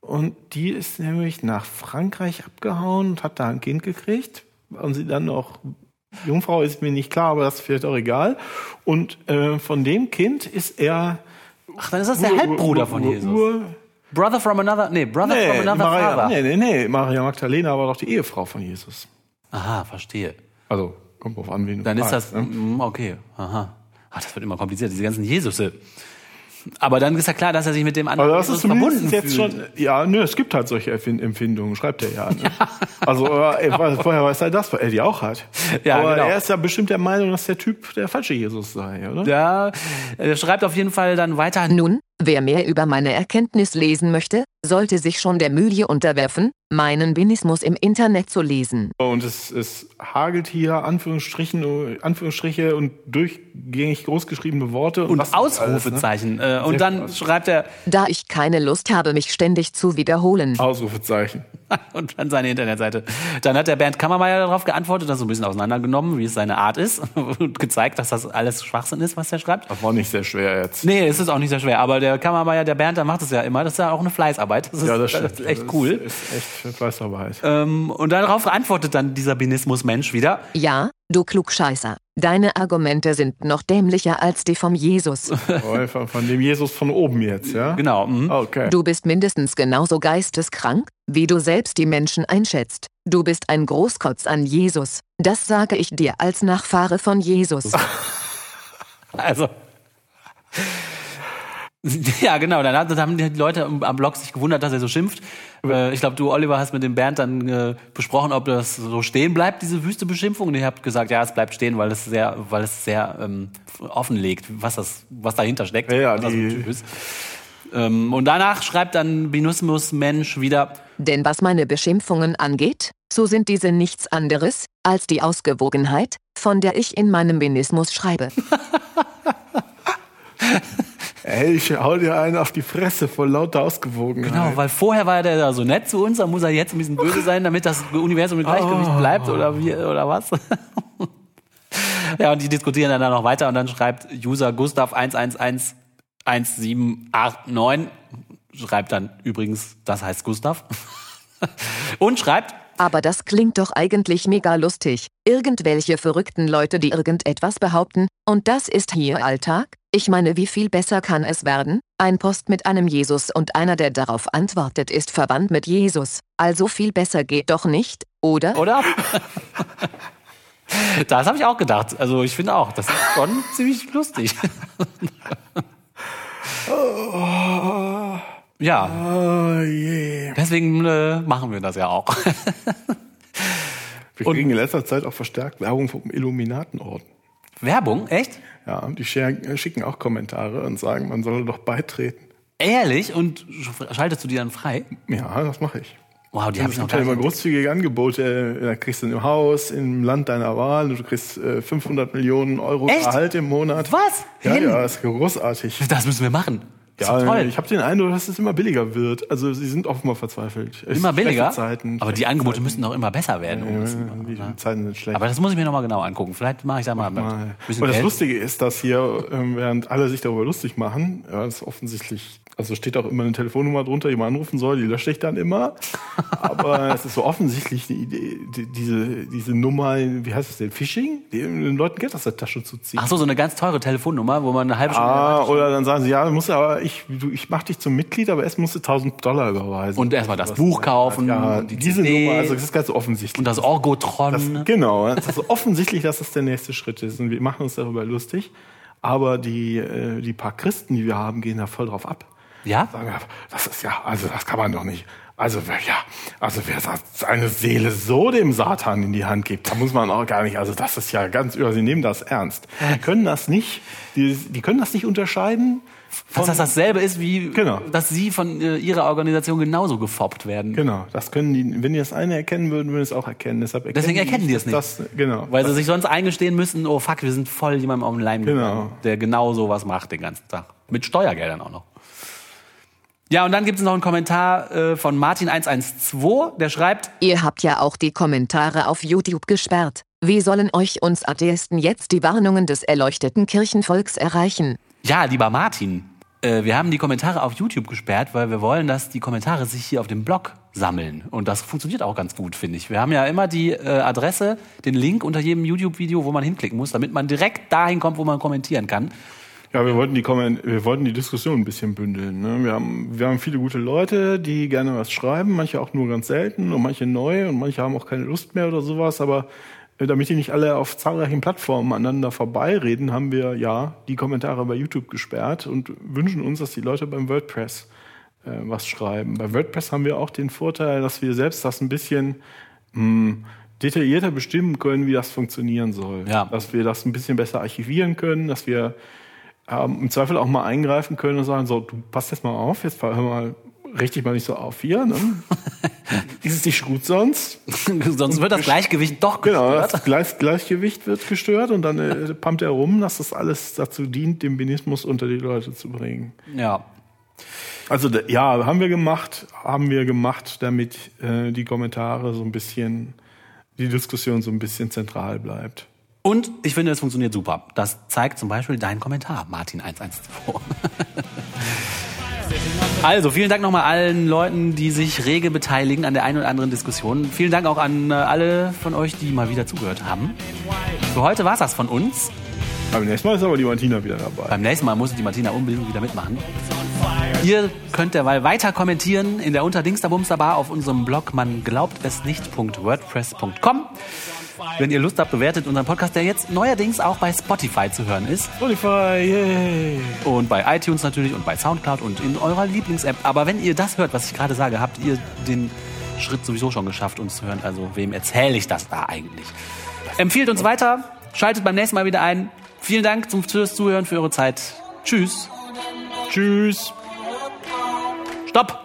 Und die ist nämlich nach Frankreich abgehauen und hat da ein Kind gekriegt. Und sie dann noch, Jungfrau ist mir nicht klar, aber das ist vielleicht auch egal. Und äh, von dem Kind ist er. Ach, dann ist das der Halbbruder von Jesus. Ur- Brother from another, nee, Brother from Nee, another Maria, father. nee, nee, nee, Maria Magdalena war doch die Ehefrau von Jesus. Aha, verstehe. Also, kommt drauf an, wen du Dann ist das, fragst, ne? mm, okay, aha. Ach, das wird immer kompliziert, diese ganzen Jesusse. Aber dann ist ja klar, dass er sich mit dem anderen Also das ist zumindest jetzt fühlt. schon, ja, nö, es gibt halt solche Empfind- Empfindungen, schreibt er ja. Ne? Also äh, ey, woher weiß er das, weil er die auch hat. Ja, Aber genau. er ist ja bestimmt der Meinung, dass der Typ der falsche Jesus sei, oder? Ja, er schreibt auf jeden Fall dann weiter. Nun, wer mehr über meine Erkenntnis lesen möchte, sollte sich schon der Mühe unterwerfen, meinen Binismus im Internet zu lesen. Und es, es hagelt hier Anführungsstrichen, Anführungsstriche und durchgängig großgeschriebene Worte Und was nicht alles, ne? Ausrufezeichen. Äh, und Sehr dann gut. schreibt er Da ich keine Lust habe, mich ständig zu wiederholen. Ausrufezeichen. und dann seine Internetseite. Dann hat der Bernd Kammermeier darauf geantwortet, das so ein bisschen auseinandergenommen, wie es seine Art ist und gezeigt, dass das alles Schwachsinn ist, was er schreibt. Das war nicht sehr schwer jetzt. Nee, es ist auch nicht sehr schwer. Aber der Kammermeier, der Bernd, der macht es ja immer. Das ist ja auch eine Fleißarbeit. Das ist, Ja, das das stimmt. ist echt Das cool. Ist, ist echt Fleißarbeit. Ähm, und darauf antwortet dann dieser Binismus-Mensch wieder. Ja, du Klugscheißer. Deine Argumente sind noch dämlicher als die vom Jesus. von, von dem Jesus von oben jetzt, ja? Genau. mhm. Okay. Du bist mindestens genauso geisteskrank, wie du selbst die Menschen einschätzt. Du bist ein Großkotz an Jesus. Das sage ich dir als Nachfahre von Jesus. Also. Ja, genau. Dann haben die Leute am Blog sich gewundert, dass er so schimpft. Äh, ich glaube, du, Oliver, hast mit dem Bernd dann äh, besprochen, ob das so stehen bleibt, diese wüste Beschimpfung. Und ihr habt gesagt, ja, es bleibt stehen, weil es sehr, weil es sehr ähm, offenlegt, was das, was dahinter steckt. Ja, ja, die-. Ähm, und danach schreibt dann Binusmus Mensch wieder, Denn was meine Beschimpfungen angeht, so sind diese nichts anderes als die Ausgewogenheit, von der ich in meinem Binismus schreibe. Ey, ich hau dir einen auf die Fresse vor lauter Ausgewogenheit. Genau, weil vorher war der da so nett zu uns, dann muss er jetzt ein bisschen böse sein, damit das Universum im Gleichgewicht bleibt oder wie oder was? ja, und die diskutieren dann noch weiter und dann schreibt User Gustav 1111789 schreibt dann übrigens, das heißt Gustav. und schreibt Aber das klingt doch eigentlich mega lustig. Irgendwelche verrückten Leute, die irgendetwas behaupten, und das ist hier Alltag? Ich meine, wie viel besser kann es werden? Ein Post mit einem Jesus und einer, der darauf antwortet, ist verwandt mit Jesus. Also viel besser geht doch nicht, oder? oder? das habe ich auch gedacht. Also ich finde auch, das ist schon ziemlich lustig. Ja, Oh je. deswegen äh, machen wir das ja auch. Wir kriegen in letzter Zeit auch verstärkt Werbung vom Illuminatenorden. Werbung, echt? Ja, die scher- schicken auch Kommentare und sagen, man solle doch beitreten. Ehrlich? Und schaltest du die dann frei? Ja, das mache ich. Wow, die Und habe es ich noch gar immer großzügige Angebote. Da kriegst du ein Haus im Land deiner Wahl. Du kriegst äh, 500 Millionen Euro Echt? Gehalt im Monat. Was? Ja, Hin? ja, das ist großartig. Das müssen wir machen. Ja, toll. ich habe den Eindruck, dass es immer billiger wird. Also sie sind offenbar verzweifelt. Immer billiger. Zeiten, aber die Angebote Zeiten. müssen doch immer besser werden. um Ja, die Zeiten sind schlecht. Aber das muss ich mir nochmal genau angucken. Vielleicht mache ich da mal, Mal. Und das Geld. Lustige ist, dass hier, ähm, während alle sich darüber lustig machen, ja, das ist offensichtlich, also steht auch immer eine Telefonnummer drunter, die man anrufen soll, die lösche ich dann immer. Aber es ist so offensichtlich die Idee, die, diese, diese Nummer, wie heißt es denn, Phishing? Den Leuten Geld aus der Tasche zu ziehen. Ach so, so eine ganz teure Telefonnummer, wo man eine halbe Stunde Ah, oder dann sagen sie, ja, du musst aber, ich, du, ich mach dich zum Mitglied, aber erst musst du 1000 Dollar überweisen. Und erstmal das Buch kaufen, Ja, die diese CD. Nummer, also das ist ganz offensichtlich. und das Orgotron. Das, genau, es ist offensichtlich, dass das der nächste Schritt ist. Und wir machen uns darüber lustig. Aber die, äh, die paar Christen, die wir haben, gehen da voll drauf ab. Ja? Das ist ja, also das kann man doch nicht. Also wer, ja, also wer seine Seele so dem Satan in die Hand gibt, da muss man auch gar nicht, also das ist ja ganz über, sie nehmen das ernst. Die können das nicht, die, die können das nicht unterscheiden. Dass das dasselbe ist, wie Genau. dass sie von äh, ihrer Organisation genauso gefoppt werden. Genau, das können die, wenn die das eine erkennen würden, würden sie es auch erkennen. Deshalb erkennen Deswegen erkennen die es nicht. Das, genau. Weil sie sich sonst eingestehen müssen, oh fuck, wir sind voll jemandem auf den Leim Genau. gegangen, der genau sowas macht den ganzen Tag. Mit Steuergeldern auch noch. Ja, und dann gibt es noch einen Kommentar äh, von Martin112, der schreibt, Ihr habt ja auch die Kommentare auf YouTube gesperrt. Wie sollen euch uns Atheisten jetzt die Warnungen des erleuchteten Kirchenvolks erreichen? ja, lieber Martin, äh, wir haben die Kommentare auf YouTube gesperrt, weil wir wollen, dass die Kommentare sich hier auf dem Blog sammeln. Und das funktioniert auch ganz gut, finde ich. Wir haben ja immer die äh, Adresse, den Link unter jedem YouTube-Video, wo man hinklicken muss, damit man direkt dahin kommt, wo man kommentieren kann. Ja, wir wollten die, wir wollten die Diskussion ein bisschen bündeln. Ne? Wir, haben, wir haben viele gute Leute, die gerne was schreiben, manche auch nur ganz selten und manche neu und manche haben auch keine Lust mehr oder sowas. Aber äh, damit die nicht alle auf zahlreichen Plattformen aneinander vorbeireden, haben wir ja die Kommentare bei YouTube gesperrt und wünschen uns, dass die Leute beim WordPress äh, was schreiben. Bei WordPress haben wir auch den Vorteil, dass wir selbst das ein bisschen mh, detaillierter bestimmen können, wie das funktionieren soll. Ja. Dass wir das ein bisschen besser archivieren können, dass wir ähm, im Zweifel auch mal eingreifen können und sagen, so, du passt jetzt mal auf, jetzt hör mal, richtig mal nicht so auf hier. Ne? Ist es nicht gut sonst? Sonst wird das Gleichgewicht doch Genau, gestört. das Gleich, Gleichgewicht wird gestört und dann äh, pumpt er rum, dass das alles dazu dient, den Binismus unter die Leute zu bringen. Ja. Also ja, haben wir gemacht, haben wir gemacht, damit äh, die Kommentare so ein bisschen, die Diskussion so ein bisschen zentral bleibt. Und ich finde, es funktioniert super. Das zeigt zum Beispiel dein Kommentar, Martin112. Also, vielen Dank nochmal allen Leuten, die sich rege beteiligen an der einen oder anderen Diskussion. Vielen Dank auch an äh, alle von euch, die mal wieder zugehört haben. Für heute war's das von uns. Beim nächsten Mal ist aber die Martina wieder dabei. Beim nächsten Mal muss die Martina unbedingt wieder mitmachen. Ihr könnt derweil weiter kommentieren in der Unterdingsterbumsterbar auf unserem Blog man glaubt es nicht.wordpress.com. Wenn ihr Lust habt, bewertet unseren Podcast, der jetzt neuerdings auch bei Spotify zu hören ist. Spotify, yay! Und bei iTunes natürlich und bei Soundcloud und in eurer Lieblings-App. Aber wenn ihr das hört, was ich gerade sage, habt ihr den Schritt sowieso schon geschafft, uns zu hören. Also wem erzähle ich das da eigentlich? Empfiehlt uns weiter, schaltet beim nächsten Mal wieder ein. Vielen Dank zum fürs Zuhören, für eure Zeit. Tschüss. Tschüss! Stopp!